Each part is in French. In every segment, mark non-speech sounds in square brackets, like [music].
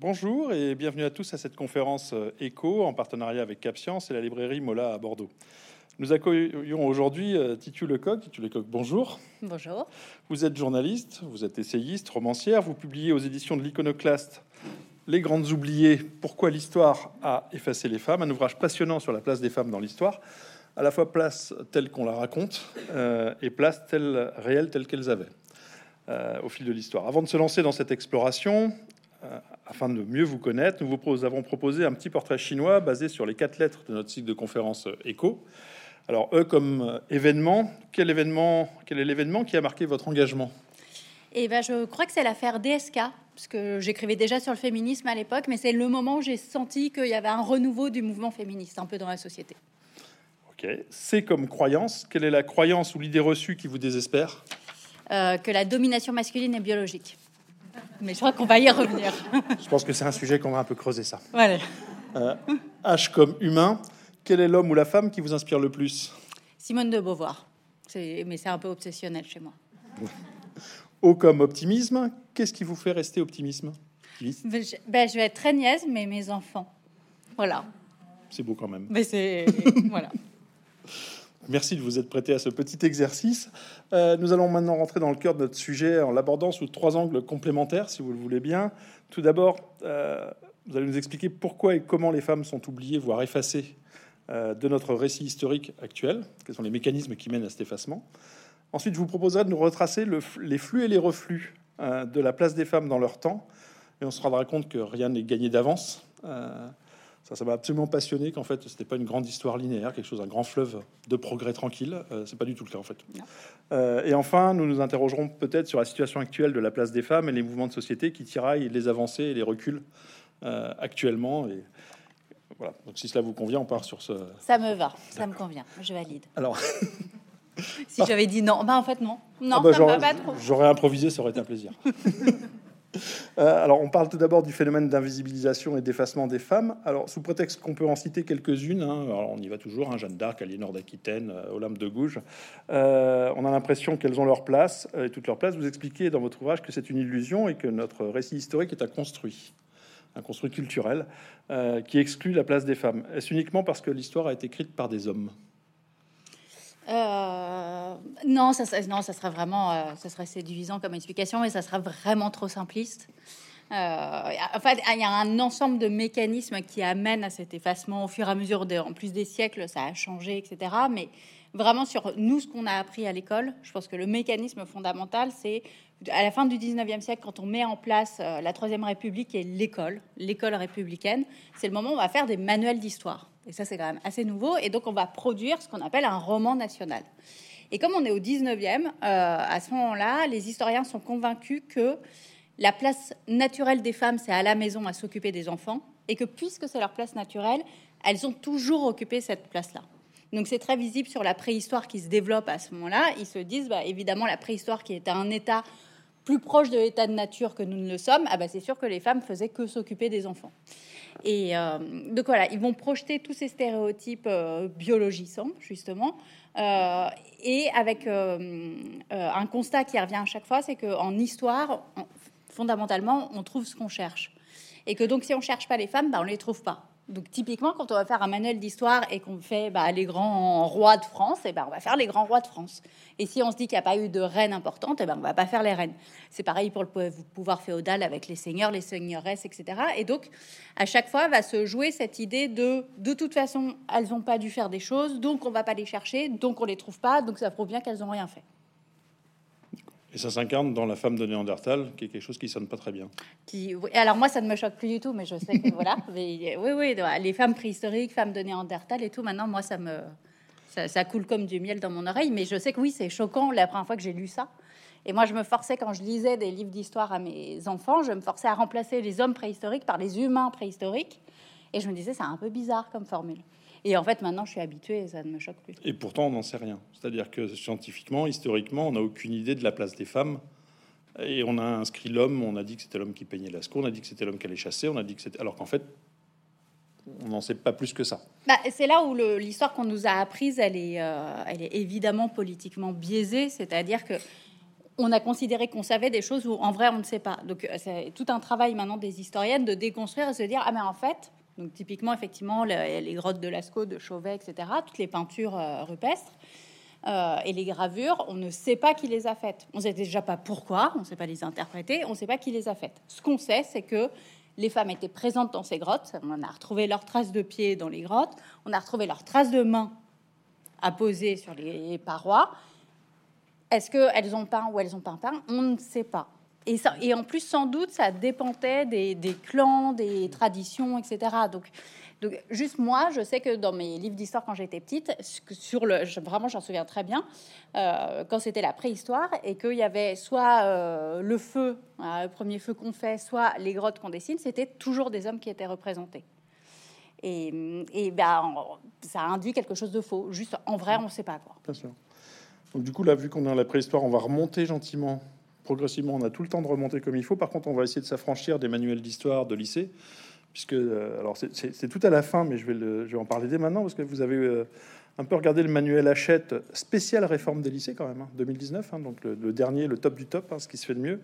Bonjour et bienvenue à tous à cette conférence ECHO en partenariat avec CapScience et la librairie Mola à Bordeaux. Nous accueillons aujourd'hui Titu Lecoq. Titu Lecoq, bonjour. Bonjour. Vous êtes journaliste, vous êtes essayiste, romancière, vous publiez aux éditions de l'Iconoclaste Les Grandes Oubliées, Pourquoi l'histoire a effacé les femmes, un ouvrage passionnant sur la place des femmes dans l'histoire, à la fois place telle qu'on la raconte euh, et place telle réelle telle qu'elles avaient euh, au fil de l'histoire. Avant de se lancer dans cette exploration, euh, afin de mieux vous connaître, nous vous avons proposé un petit portrait chinois basé sur les quatre lettres de notre cycle de conférences ECHO. Alors, eux, comme événement, quel événement, quel est l'événement qui a marqué votre engagement? Eh ben, je crois que c'est l'affaire DSK, parce que j'écrivais déjà sur le féminisme à l'époque, mais c'est le moment où j'ai senti qu'il y avait un renouveau du mouvement féministe un peu dans la société. Ok. C'est comme croyance. Quelle est la croyance ou l'idée reçue qui vous désespère? Euh, que la domination masculine est biologique. Mais je crois qu'on va y revenir. Je pense que c'est un sujet qu'on va un peu creuser ça. voilà. Euh, H comme humain. Quel est l'homme ou la femme qui vous inspire le plus? Simone de Beauvoir. Mais c'est un peu obsessionnel chez moi. [laughs] O comme optimisme. Qu'est-ce qui vous fait rester optimisme? Optimiste Ben, je, ben, je vais être très niaise, mais mes enfants. Voilà. C'est beau quand même. Mais c'est. voilà. [laughs] Merci de vous être prêté à ce petit exercice. Euh, nous allons maintenant rentrer dans le cœur de notre sujet en l'abordant sous trois angles complémentaires, si vous le voulez bien. Tout d'abord, euh, vous allez nous expliquer pourquoi et comment les femmes sont oubliées, voire effacées euh, de notre récit historique actuel. Quels sont les mécanismes qui mènent à cet effacement Ensuite, je vous proposerai de nous retracer les flux et les reflux de la place des femmes dans leur temps. Et on se rendra compte que rien n'est gagné d'avance. Ça, ça m'a absolument passionné qu'en fait, c'était pas une grande histoire linéaire, quelque chose, un grand fleuve de progrès tranquille. Euh, c'est pas du tout le cas en fait. Euh, et enfin, nous nous interrogerons peut-être sur la situation actuelle de la place des femmes et les mouvements de société qui tiraillent les avancées et les reculs euh, actuellement. Et voilà. Donc, si cela vous convient, on part sur ce. Ça me va, ça me convient. Je valide. Alors, [laughs] Si j'avais dit non, bah en fait non. Non, Ah bah, ça me va pas trop. J'aurais improvisé, ça aurait été un plaisir. [laughs] Euh, alors, on parle tout d'abord du phénomène d'invisibilisation et d'effacement des femmes. Alors, sous prétexte qu'on peut en citer quelques-unes, hein, on y va toujours, hein, Jeanne d'Arc, Aliénor d'Aquitaine, euh, Olympe de Gouges, euh, on a l'impression qu'elles ont leur place, et toute leur place. Vous expliquez dans votre ouvrage que c'est une illusion et que notre récit historique est un construit, un construit culturel, qui exclut la place des femmes. Est-ce uniquement parce que l'histoire a été écrite par des hommes? Euh, non, ça, non, ça vraiment, euh, ça serait séduisant comme explication, mais ça serait vraiment trop simpliste. Euh, en fait, il y a un ensemble de mécanismes qui amènent à cet effacement au fur et à mesure, de, en plus des siècles, ça a changé, etc. Mais vraiment sur nous, ce qu'on a appris à l'école, je pense que le mécanisme fondamental, c'est à la fin du 19e siècle, quand on met en place euh, la Troisième République et l'école, l'école républicaine, c'est le moment où on va faire des manuels d'histoire. Et ça, c'est quand même assez nouveau. Et donc, on va produire ce qu'on appelle un roman national. Et comme on est au 19e, euh, à ce moment-là, les historiens sont convaincus que la place naturelle des femmes, c'est à la maison à s'occuper des enfants, et que puisque c'est leur place naturelle, elles ont toujours occupé cette place-là. Donc c'est très visible sur la préhistoire qui se développe à ce moment-là. Ils se disent, bah, évidemment, la préhistoire qui est un état plus proche de l'état de nature que nous ne le sommes, ah bah, c'est sûr que les femmes faisaient que s'occuper des enfants. Et euh, donc voilà, ils vont projeter tous ces stéréotypes euh, biologisants, justement, euh, et avec euh, un constat qui revient à chaque fois, c'est qu'en histoire, on- fondamentalement, on trouve ce qu'on cherche. Et que donc, si on cherche pas les femmes, bah, on les trouve pas. Donc, typiquement, quand on va faire un manuel d'histoire et qu'on fait bah, les grands rois de France, et ben on va faire les grands rois de France. Et si on se dit qu'il n'y a pas eu de reine importante, et ben on va pas faire les reines. C'est pareil pour le pou- pouvoir féodal avec les seigneurs, les seigneuresses, etc. Et donc, à chaque fois, va se jouer cette idée de de toute façon, elles n'ont pas dû faire des choses, donc on va pas les chercher, donc on les trouve pas, donc ça prouve bien qu'elles n'ont rien fait. Et ça s'incarne dans la femme de Néandertal, qui est quelque chose qui sonne pas très bien. Qui, alors moi, ça ne me choque plus du tout, mais je sais que voilà. [laughs] Mais, oui, oui, les femmes préhistoriques, femmes de Néandertal et tout, maintenant, moi, ça me, ça, ça coule comme du miel dans mon oreille. Mais je sais que oui, c'est choquant la première fois que j'ai lu ça. Et moi, je me forçais quand je lisais des livres d'histoire à mes enfants, je me forçais à remplacer les hommes préhistoriques par les humains préhistoriques. Et je me disais, c'est un peu bizarre comme formule. Et en fait, maintenant, je suis habituée et ça ne me choque plus. Et pourtant, on n'en sait rien. C'est-à-dire que scientifiquement, historiquement, on n'a aucune idée de la place des femmes. Et on a inscrit l'homme, on a dit que c'était l'homme qui peignait Lascaux, on a dit que c'était l'homme qui allait chasser, on a dit que c'était. Alors qu'en fait, on n'en sait pas plus que ça. Bah, c'est là où le- l'histoire qu'on nous a apprise, elle est, euh, elle est évidemment politiquement biaisée, c'est-à-dire que on a considéré qu'on savait des choses où en vrai on ne sait pas. Donc c'est tout un travail maintenant des historiennes de déconstruire et se dire ah mais en fait donc typiquement effectivement les, grottes de Lascaux, de Chauvet, etc. Toutes les peintures rupestres. et les gravures, on ne sait pas qui les a faites. On ne sait déjà pas pourquoi, on ne sait pas les interpréter, on ne sait pas qui les a faites. Ce qu'on sait, c'est que les femmes étaient présentes dans ces grottes. On a retrouvé leurs traces de pieds dans les grottes. On a retrouvé leurs traces de mains à poser sur les parois. Est-ce qu'elles ont peint ou elles ont pas peint On ne sait pas. Et, en plus, sans doute, ça dépendait des, clans, des traditions, etc. Donc, juste moi, je sais que dans mes livres d'histoire quand j'étais petite, sur le, vraiment, j'en souviens très bien, euh, quand c'était la préhistoire et qu'il y avait soit euh, le feu, euh, le premier feu qu'on fait, soit les grottes qu'on dessine, c'était toujours des hommes qui étaient représentés. Et, et ben, ça induit quelque chose de faux. Juste, en vrai, on ne sait pas quoi. Bien sûr. Donc, du coup, là, vu qu'on est dans la préhistoire, on va remonter gentiment, progressivement. On a tout le temps de remonter comme il faut. Par contre, on va essayer de s'affranchir des manuels d'histoire de lycée puisque euh, alors c'est tout à la fin, mais je vais, le, je vais en parler dès maintenant parce que vous avez euh, un peu regardé le manuel Hachette spécial réforme des lycées quand même, 2019, hein, hein, donc le, dernier, le top du top, hein, ce qui se fait de mieux.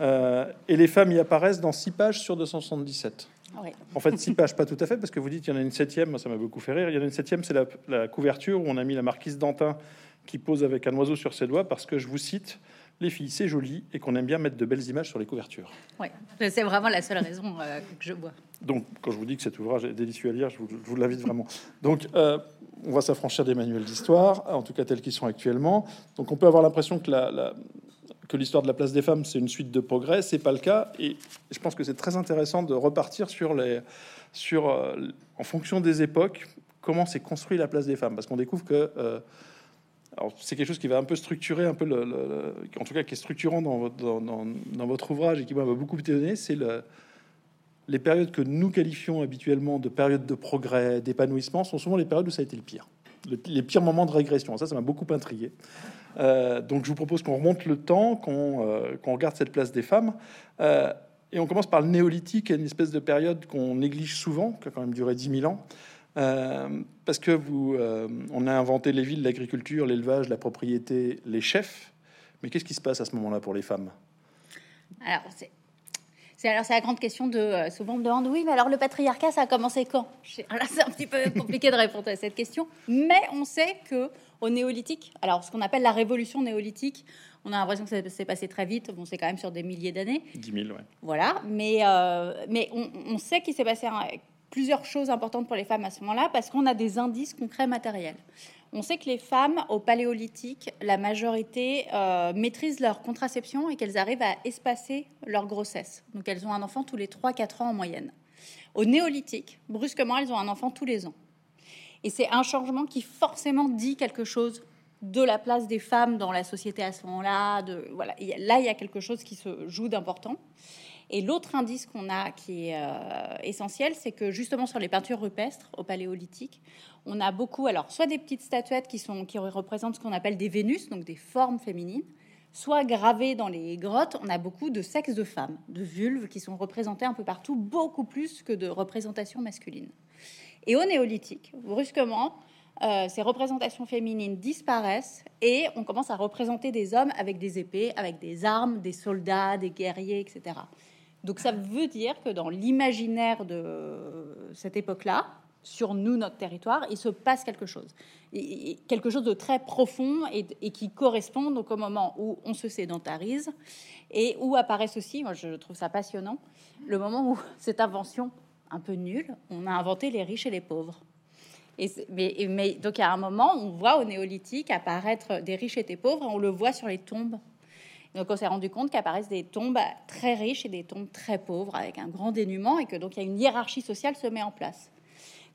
Euh, et les femmes y apparaissent dans 6 pages sur 277. Ah en fait, 6 pages, pas tout à fait, parce que vous dites qu'il y en a une septième, ça m'a beaucoup fait rire. Il y en a une septième, c'est la, la couverture où on a mis la marquise d'Antin qui pose avec un oiseau sur ses doigts, parce que je vous cite, les filles, c'est joli et qu'on aime bien mettre de belles images sur les couvertures. Oui, c'est vraiment la seule raison euh, que je vois. Donc, quand je vous dis que cet ouvrage est délicieux à lire, je vous, l'invite vraiment. Donc, euh, on va s'affranchir des manuels d'histoire, en tout cas tels qu'ils sont actuellement. Donc, on peut avoir l'impression que la, que l'histoire de la place des femmes, c'est une suite de progrès. C'est pas le cas. Et je pense que c'est très intéressant de repartir sur les, sur, euh, en fonction des époques, comment s'est construit la place des femmes, parce qu'on découvre que c'est quelque chose qui va un peu structurer, un peu le, en tout cas qui est structurant dans, votre ouvrage et qui m'a beaucoup étonné, c'est les périodes que nous qualifions habituellement de périodes de progrès, d'épanouissement, sont souvent les périodes où ça a été le pire, les pires moments de régression. Ça, ça m'a beaucoup intrigué. Euh, donc, je vous propose qu'on remonte le temps, qu'on euh, regarde cette place des femmes. Euh, et on commence par le néolithique, une espèce de période qu'on néglige souvent, qui a quand même duré 10 000 ans. Euh, parce que vous, euh, on a inventé les villes, l'agriculture, l'élevage, la propriété, les chefs. Mais qu'est-ce qui se passe à ce moment-là pour les femmes? Alors, c'est. C'est alors c'est la grande question de euh, souvent on me demande oui mais alors le patriarcat ça a commencé quand? [laughs] C'est un petit peu compliqué de répondre à cette question. Mais on sait que au néolithique alors ce qu'on appelle la révolution néolithique on a l'impression que ça s'est passé très vite. Bon c'est quand même sur des milliers d'années. 10 000 ouais. Voilà mais mais on, on sait qu'il s'est passé un, plusieurs choses importantes pour les femmes à ce moment-là parce qu'on a des indices concrets matériels. On sait que les femmes au paléolithique, la majorité euh, maîtrisent leur contraception et qu'elles arrivent à espacer leur grossesse. Donc elles ont un enfant tous les 3-4 ans en moyenne. Au néolithique, brusquement, elles ont un enfant tous les ans. Et c'est un changement qui forcément dit quelque chose de la place des femmes dans la société à ce moment-là. Là, il y a quelque chose qui se joue d'important. Et l'autre indice qu'on a qui est euh, essentiel, c'est que justement sur les peintures rupestres au paléolithique, on a beaucoup, alors soit des petites statuettes qui, représentent ce qu'on appelle des Vénus, donc des formes féminines, soit gravées dans les grottes, on a beaucoup de sexes de femmes, de vulves qui sont représentées un peu partout, beaucoup plus que de représentations masculines. Et au néolithique, brusquement, euh, ces représentations féminines disparaissent et on commence à représenter des hommes avec des épées, avec des armes, des soldats, des guerriers, etc. Donc ça veut dire que dans l'imaginaire de cette époque-là, sur nous, notre territoire, il se passe quelque chose. quelque chose de très profond et, qui correspond donc au moment où on se sédentarise et où apparaissent aussi, moi je trouve ça passionnant, le moment où [laughs] cette invention un peu nulle, on a inventé les riches et les pauvres. Et mais, donc, à un moment, on voit au néolithique apparaître des riches et des pauvres, on le voit sur les tombes donc on s'est rendu compte qu'apparaissent des tombes très riches et des tombes très pauvres avec un grand dénuement et que donc il y a une hiérarchie sociale se met en place.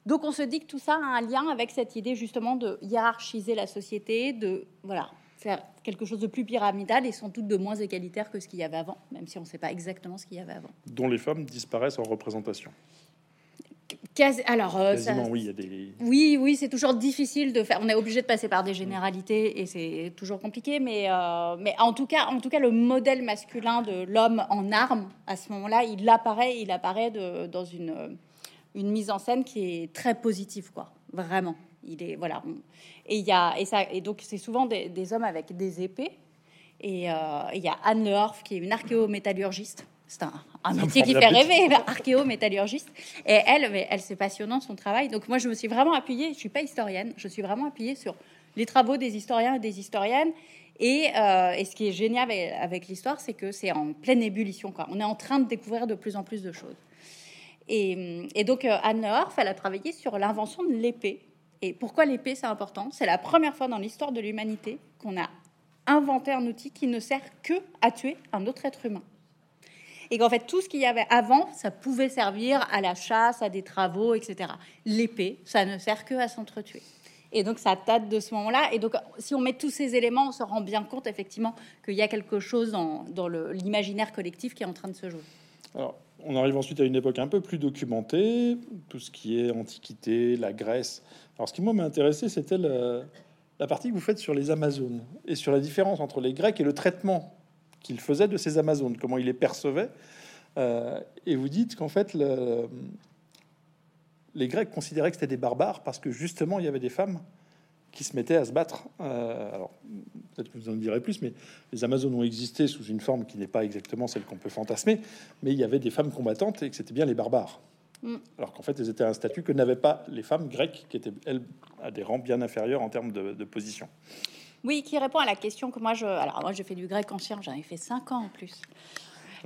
Donc on se dit que tout ça a un lien avec cette idée justement de hiérarchiser la société, de voilà faire quelque chose de plus pyramidal et sans doute de moins égalitaire que ce qu'il y avait avant, même si on ne sait pas exactement ce qu'il y avait avant. Dont les femmes disparaissent en représentation alors, euh, oui, des... Oui, oui, c'est toujours difficile de faire. On est obligé de passer par des généralités et c'est toujours compliqué. Mais, euh, mais en tout cas, en tout cas, le modèle masculin de l'homme en armes à ce moment-là, il apparaît, il apparaît de, dans une, une mise en scène qui est très positive, quoi. Vraiment. Il est voilà. Et il y a et ça et donc c'est souvent des, des hommes avec des épées Et il y a Anne Lehorf, qui est une archéométallurgiste. C'est un, un métier qui fait rêver, [laughs] archéométallurgiste. Et elle, mais elle, c'est passionnant son travail. Donc moi, je me suis vraiment appuyée, je suis pas historienne, je suis vraiment appuyée sur les travaux des historiens et des historiennes. Et, et ce qui est génial avec, avec l'histoire, c'est que c'est en pleine ébullition. Quoi. On est en train de découvrir de plus en plus de choses. Et, donc, euh, Anne Orff, elle a travaillé sur l'invention de l'épée. Et pourquoi l'épée, c'est important? C'est la première fois dans l'histoire de l'humanité qu'on a inventé un outil qui ne sert que à tuer un autre être humain. Et qu'en fait, tout ce qu'il y avait avant, ça pouvait servir à la chasse, à des travaux, etc. L'épée, ça ne sert que à s'entretuer. Et donc, ça date de ce moment-là. Et donc, si on met tous ces éléments, on se rend bien compte, effectivement, qu'il y a quelque chose dans, l'imaginaire collectif qui est en train de se jouer. Alors, on arrive ensuite à une époque un peu plus documentée, tout ce qui est Antiquité, la Grèce. Alors, ce qui m'a intéressé, c'était la partie que vous faites sur les Amazones et sur la différence entre les Grecs et le traitement qu'ils faisaient de ces Amazones, comment ils les percevaient. Euh, et vous dites qu'en fait, les Grecs considéraient que c'était des barbares parce que justement, il y avait des femmes qui se mettaient à se battre. Euh, alors, peut-être que vous en direz plus, mais les Amazones ont existé sous une forme qui n'est pas exactement celle qu'on peut fantasmer, mais il y avait des femmes combattantes et que c'était bien les barbares. Mm. Alors qu'en fait, elles étaient un statut que n'avaient pas les femmes grecques, qui étaient, elles, à des rangs bien inférieurs en termes de, position. Oui, qui répond à la question que moi, je... Alors, moi, j'ai fait du grec ancien, j'en ai fait cinq ans en plus.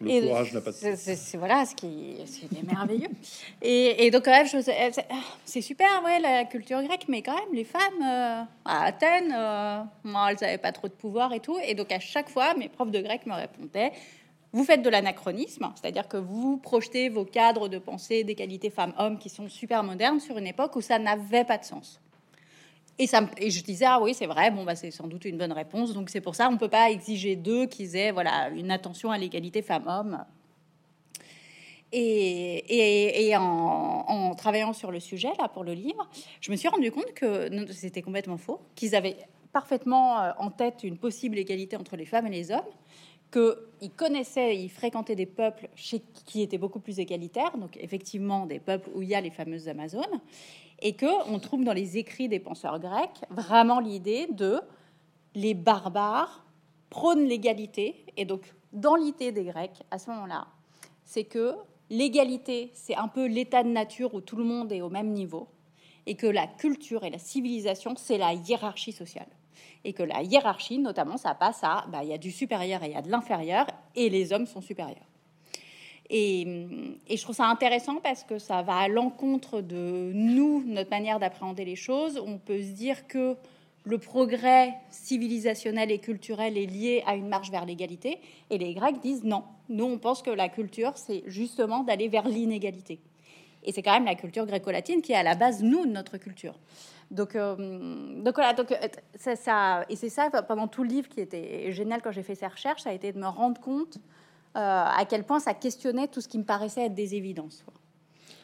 Le courage n'a pas de C'est voilà ce qui, est merveilleux. [laughs] et, donc, quand même, c'est super, ouais, la culture grecque, mais quand même, les femmes euh, à Athènes, euh, elles n'avaient pas trop de pouvoir et tout. Et donc, à chaque fois, mes profs de grec me répondaient vous faites de l'anachronisme, c'est-à-dire que vous projetez vos cadres de pensée des qualités femmes-hommes qui sont super modernes sur une époque où ça n'avait pas de sens. Et, je disais, ah oui, c'est vrai, bon, bah, c'est sans doute une bonne réponse. Donc c'est pour ça, on ne peut pas exiger d'eux qu'ils aient voilà, une attention à l'égalité femmes-hommes. Et, et, en, travaillant sur le sujet, là, pour le livre, je me suis rendu compte que c'était complètement faux, qu'ils avaient parfaitement euh, en tête une possible égalité entre les femmes et les hommes, qu'ils connaissaient, ils fréquentaient des peuples qui étaient beaucoup plus égalitaires, donc effectivement des peuples où il y a les fameuses Amazones, et que on trouve dans les écrits des penseurs grecs vraiment l'idée de les barbares prônent l'égalité, et donc dans l'idée des Grecs à ce moment-là, c'est que l'égalité, c'est un peu l'état de nature où tout le monde est au même niveau, et que la culture et la civilisation, c'est la hiérarchie sociale et que la hiérarchie, notamment, ça passe à, bah, il y a du supérieur et il y a de l'inférieur, et les hommes sont supérieurs. Et, je trouve ça intéressant parce que ça va à l'encontre de nous, notre manière d'appréhender les choses. On peut se dire que le progrès civilisationnel et culturel est lié à une marche vers l'égalité, et les Grecs disent non. Nous, on pense que la culture, c'est justement d'aller vers l'inégalité. Et c'est quand même la culture gréco-latine qui est à la base, nous, de notre culture. Donc, euh, donc voilà, donc, euh, ça, ça, et c'est ça pendant tout le livre qui était génial quand j'ai fait ces recherches, ça a été de me rendre compte euh, à quel point ça questionnait tout ce qui me paraissait être des évidences.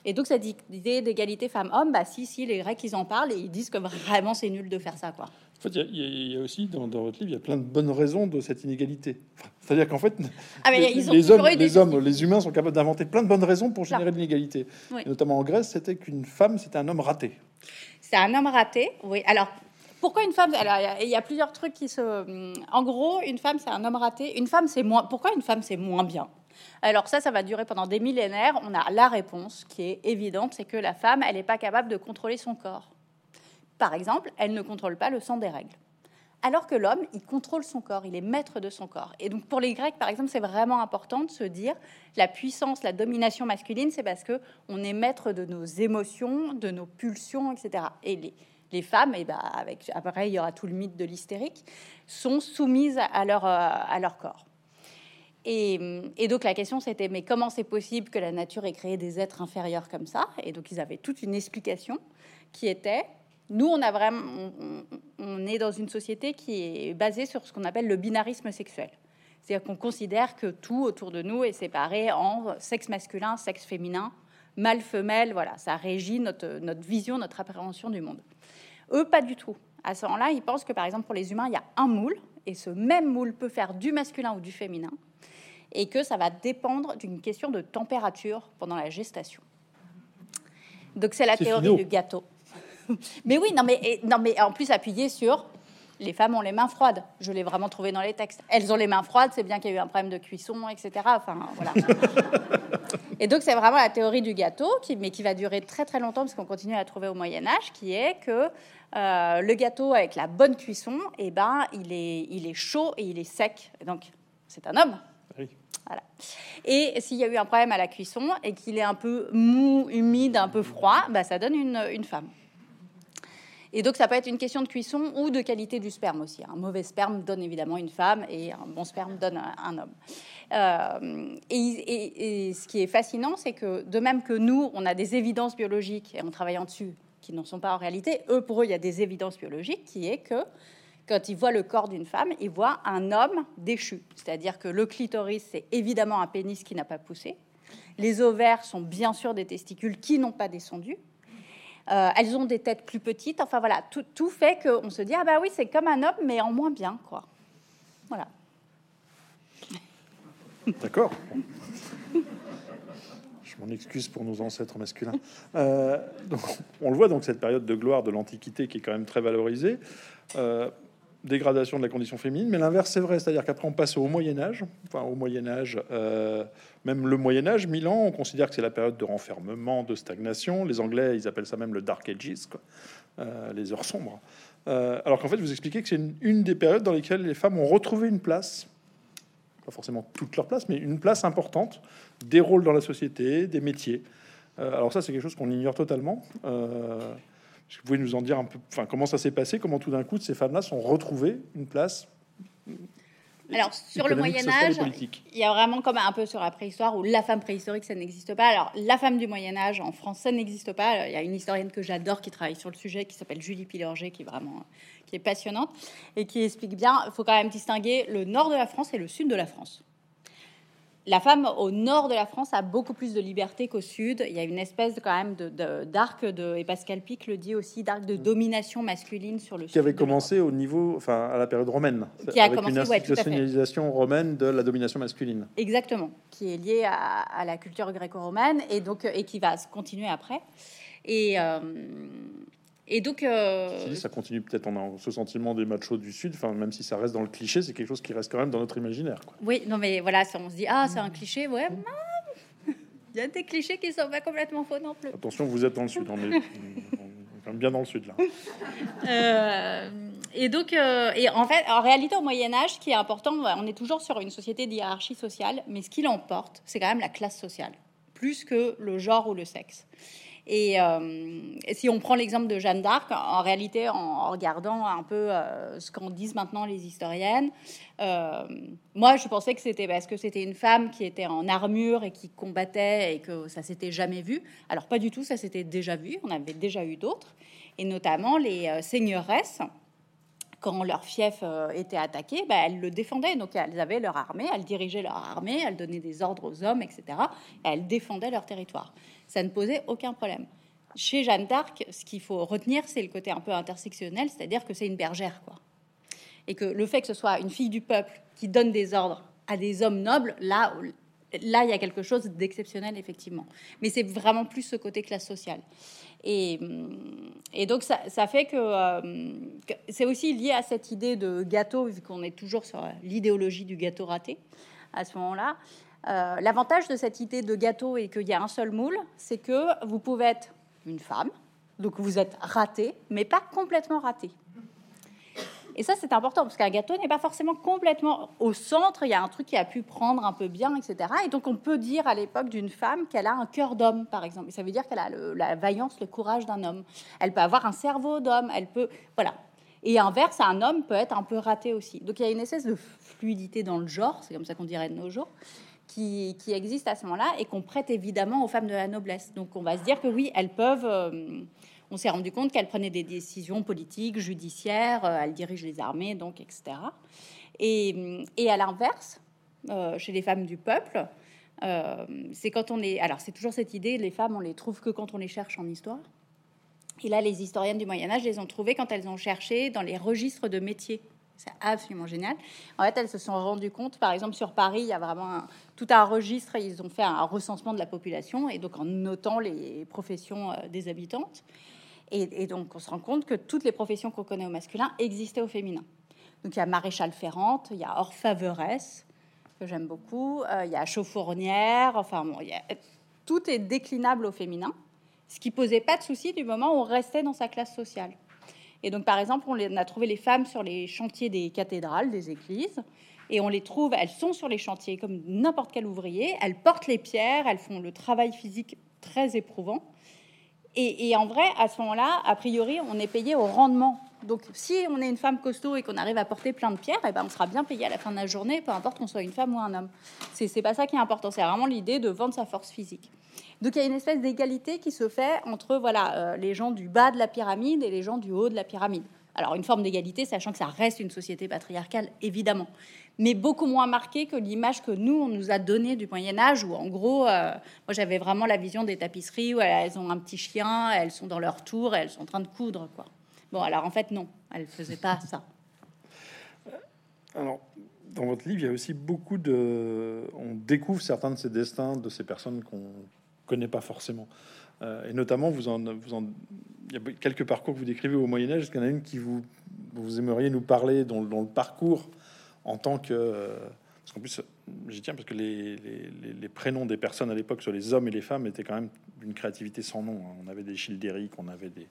Et donc cette idée d'égalité femmes-hommes, bah si, si, les Grecs, ils en parlent et ils disent que vraiment c'est nul de faire ça. Quoi. En fait, il y, a aussi dans, votre livre, il y a plein de bonnes raisons de cette inégalité. C'est-à-dire qu'en fait, ah, les, hommes, les, hommes, les humains sont capables d'inventer plein de bonnes raisons pour générer de l'inégalité. Notamment en Grèce, c'était qu'une femme, c'était un homme raté. C'est un homme raté, oui. Alors, pourquoi une femme Alors, il y, a plusieurs trucs qui se. En gros, une femme, c'est un homme raté. Une femme, c'est moins. Pourquoi une femme, c'est moins bien? Alors ça, ça va durer pendant des millénaires. On a la réponse qui est évidente, c'est que la femme, elle n'est pas capable de contrôler son corps. Par exemple, elle ne contrôle pas le sang des règles. Alors que l'homme, il contrôle son corps, il est maître de son corps. Et donc pour les Grecs, par exemple, c'est vraiment important de se dire la puissance, la domination masculine, c'est parce que on est maître de nos émotions, de nos pulsions, etc. Et les, femmes, et ben avec après il y aura tout le mythe de l'hystérique, sont soumises à leur, euh, à leur corps. Et, et, donc la question c'était mais comment c'est possible que la nature ait créé des êtres inférieurs comme ça? Et donc ils avaient toute une explication qui était nous on a vraiment on, est dans une société qui est basée sur ce qu'on appelle le binarisme sexuel. C'est-à-dire qu'on considère que tout autour de nous est séparé en sexe masculin, sexe féminin, mâle, femelle, voilà, ça régit notre, notre vision, notre appréhension du monde. Eux, pas du tout. À ce moment-là, ils pensent que, par exemple, pour les humains, il y a un moule, et ce même moule peut faire du masculin ou du féminin, et que ça va dépendre d'une question de température pendant la gestation. Donc c'est la théorie du gâteau. [laughs] mais oui, non mais, non mais en plus appuyé sur les femmes ont les mains froides. Je l'ai vraiment trouvé dans les textes. Elles ont les mains froides, c'est bien qu'il y a eu un problème de cuisson, etc. Enfin, voilà. [laughs] Et donc, c'est vraiment la théorie du gâteau, qui, mais qui va durer très très longtemps, parce qu'on continue à trouver au Moyen Âge, qui est que euh, le gâteau avec la bonne cuisson, et eh ben, il est, il est chaud et il est sec. donc, c'est un homme. Voilà. Et s'il y a eu un problème à la cuisson et qu'il est un peu mou, humide, un peu froid, bah, ça donne une, une femme. Et donc, ça peut être une question de cuisson ou de qualité du sperme aussi. Un mauvais sperme donne évidemment une femme et un bon sperme donne un, homme. Euh, et, ce qui est fascinant, c'est que de même que nous, on a des évidences biologiques et on travaille en dessus qui n'en sont pas en réalité, eux, pour eux, il y a des évidences biologiques qui est que quand ils voient le corps d'une femme, ils voient un homme déchu. C'est-à-dire que le clitoris, c'est évidemment un pénis qui n'a pas poussé. Les ovaires sont bien sûr des testicules qui n'ont pas descendu. Euh, elles ont des têtes plus petites. Enfin voilà, tout, fait qu'on se dit ah bah oui, c'est comme un homme, mais en moins bien, quoi. Voilà. D'accord. Je m'en excuse pour nos ancêtres masculins. Euh, on le voit donc cette période de gloire de l'Antiquité qui est quand même très valorisée. Euh, dégradation de la condition féminine, mais l'inverse c'est vrai, c'est-à-dire qu'après on passe au Moyen Âge, enfin au Moyen Âge, euh, même le Moyen Âge, Milan, on considère que c'est la période de renfermement, de stagnation. Les Anglais, ils appellent ça même le Dark Ages. Euh, les heures sombres. Euh, alors qu'en fait, vous expliquez que c'est une, des périodes dans lesquelles les femmes ont retrouvé une place, pas forcément toute leur place, mais une place importante, des rôles dans la société, des métiers. alors ça, c'est quelque chose qu'on ignore totalement. Est-ce que vous pouvez nous en dire un peu, enfin, comment ça s'est passé, comment tout d'un coup ces femmes-là sont retrouvées une place? Alors, sur le Moyen Âge, il y a vraiment comme un peu sur la préhistoire où la femme préhistorique, ça n'existe pas. Alors, la femme du Moyen Âge, en France, ça n'existe pas. Il y a une historienne que j'adore qui travaille sur le sujet, qui s'appelle Julie Pilorget, qui est vraiment qui est passionnante et qui explique bien. Il faut quand même distinguer le nord de la France et le sud de la France la femme au nord de la France a beaucoup plus de liberté qu'au sud. Il y a une espèce quand même d'arc de, et Pascal Pic le dit aussi, d'arc de domination masculine sur le qui avait commencé au niveau, enfin à la période romaine, qui a avec commencé, une institutionnalisation romaine de la domination masculine. Exactement, qui est liée à, la culture gréco-romaine et donc et qui va se continuer après. Et euh, et donc, euh, ça continue peut-être en ce sentiment des machos du Sud, enfin, même si ça reste dans le cliché, c'est quelque chose qui reste quand même dans notre imaginaire. Oui, non, mais voilà, on se dit, ah, c'est un cliché, ouais, [laughs] il y a des clichés qui sont pas complètement faux non plus. Attention, vous êtes dans le Sud, on est, on est bien dans le Sud là. [laughs] Euh, et donc, euh, et en fait, en réalité, au Moyen Âge, ce qui est important, on est toujours sur une société de hiérarchie sociale, mais ce qui l'emporte, c'est quand même la classe sociale, plus que le genre ou le sexe. Euh, et, si on prend l'exemple de Jeanne d'Arc, en réalité, en, regardant un peu euh, ce qu'en disent maintenant les historiennes, euh, moi, je pensais que c'était parce que c'était une femme qui était en armure et qui combattait et que ça s'était jamais vu. Alors pas du tout, ça s'était déjà vu. On avait déjà eu d'autres, et notamment les seigneuresses quand leur fief était attaqué, bah, elles le défendaient. Donc elles avaient leur armée, elles dirigeaient leur armée, elles donnaient des ordres aux hommes, etc. Et elles défendaient leur territoire ça ne posait aucun problème. Chez Jeanne d'Arc, ce qu'il faut retenir, c'est le côté un peu intersectionnel, c'est-à-dire que c'est une bergère, quoi. Et que le fait que ce soit une fille du peuple qui donne des ordres à des hommes nobles, là, là, il y a quelque chose d'exceptionnel, effectivement. Mais c'est vraiment plus ce côté classe sociale. Et, et donc, ça, fait que, euh, que c'est aussi lié à cette idée de gâteau, qu'on est toujours sur l'idéologie du gâteau raté à ce moment-là. Euh, l'avantage de cette idée de gâteau et qu'il y a un seul moule, c'est que vous pouvez être une femme, donc vous êtes raté, mais pas complètement raté. Et ça, c'est important parce qu'un gâteau n'est pas forcément complètement au centre. Il y a un truc qui a pu prendre un peu bien, etc. Et donc, on peut dire à l'époque d'une femme qu'elle a un cœur d'homme, par exemple. Et ça veut dire qu'elle a la vaillance, le courage d'un homme. Elle peut avoir un cerveau d'homme. Elle peut, voilà. Et inverse, un homme peut être un peu raté aussi. Donc, il y a une espèce de fluidité dans le genre. C'est comme ça qu'on dirait de nos jours qui, existe à ce moment-là et qu'on prête évidemment aux femmes de la noblesse. Donc on va se dire que oui, elles peuvent. Euh, on s'est rendu compte qu'elles prenaient des décisions politiques, judiciaires, euh, elles dirigent les armées, donc etc. Et, à l'inverse, euh, chez les femmes du peuple, c'est quand on est. Alors c'est toujours cette idée, les femmes, on les trouve que quand on les cherche en histoire. Et là, les historiennes du Moyen Âge les ont trouvées quand elles ont cherché dans les registres de métiers c'est absolument génial. En fait, elles se sont rendues compte, par exemple, sur Paris, il y a vraiment tout un registre, ils ont fait un recensement de la population, et donc en notant les professions euh, des habitantes. Et, donc, on se rend compte que toutes les professions qu'on connaît au masculin existaient au féminin. Donc, il y a maréchal Ferrante, il y a orfèvreesse, que j'aime beaucoup, euh, il y a chauffournière, enfin, bon, tout est déclinable au féminin, ce qui posait pas de souci du moment où on restait dans sa classe sociale. Et donc, par exemple, on a trouvé les femmes sur les chantiers des cathédrales, des églises, et on les trouve, elles sont sur les chantiers comme n'importe quel ouvrier, elles portent les pierres, elles font le travail physique très éprouvant. Et, en vrai, à ce moment-là, a priori, on est payé au rendement. Donc, si on est une femme costaud et qu'on arrive à porter plein de pierres, eh ben, on sera bien payé à la fin de la journée, peu importe qu'on soit une femme ou un homme. C'est pas ça qui est important. C'est vraiment l'idée de vendre sa force physique. Donc, il y a une espèce d'égalité qui se fait entre voilà euh, les gens du bas de la pyramide et les gens du haut de la pyramide. Alors, une forme d'égalité, sachant que ça reste une société patriarcale, évidemment mais beaucoup moins marquée que l'image que nous, on nous a donnée du Moyen Âge, où en gros, euh, moi j'avais vraiment la vision des tapisseries où elles ont un petit chien, elles sont dans leur tour, elles sont en train de coudre. Quoi. Bon, alors en fait, non, elles ne faisaient pas ça. Alors, dans votre livre, il y a aussi beaucoup de... On découvre certains de ces destins de ces personnes qu'on connaît pas forcément. Euh, et notamment, vous en, vous en... il y a quelques parcours que vous décrivez au Moyen Âge. Est-ce qu'il y en a une qui vous, vous aimeriez nous parler, dont, dont le parcours en tant que. Parce qu'en plus, j'y tiens parce que les, les, prénoms des personnes à l'époque sur les hommes et les femmes étaient quand même d'une créativité sans nom. Hein. On avait des Childéric, on avait des,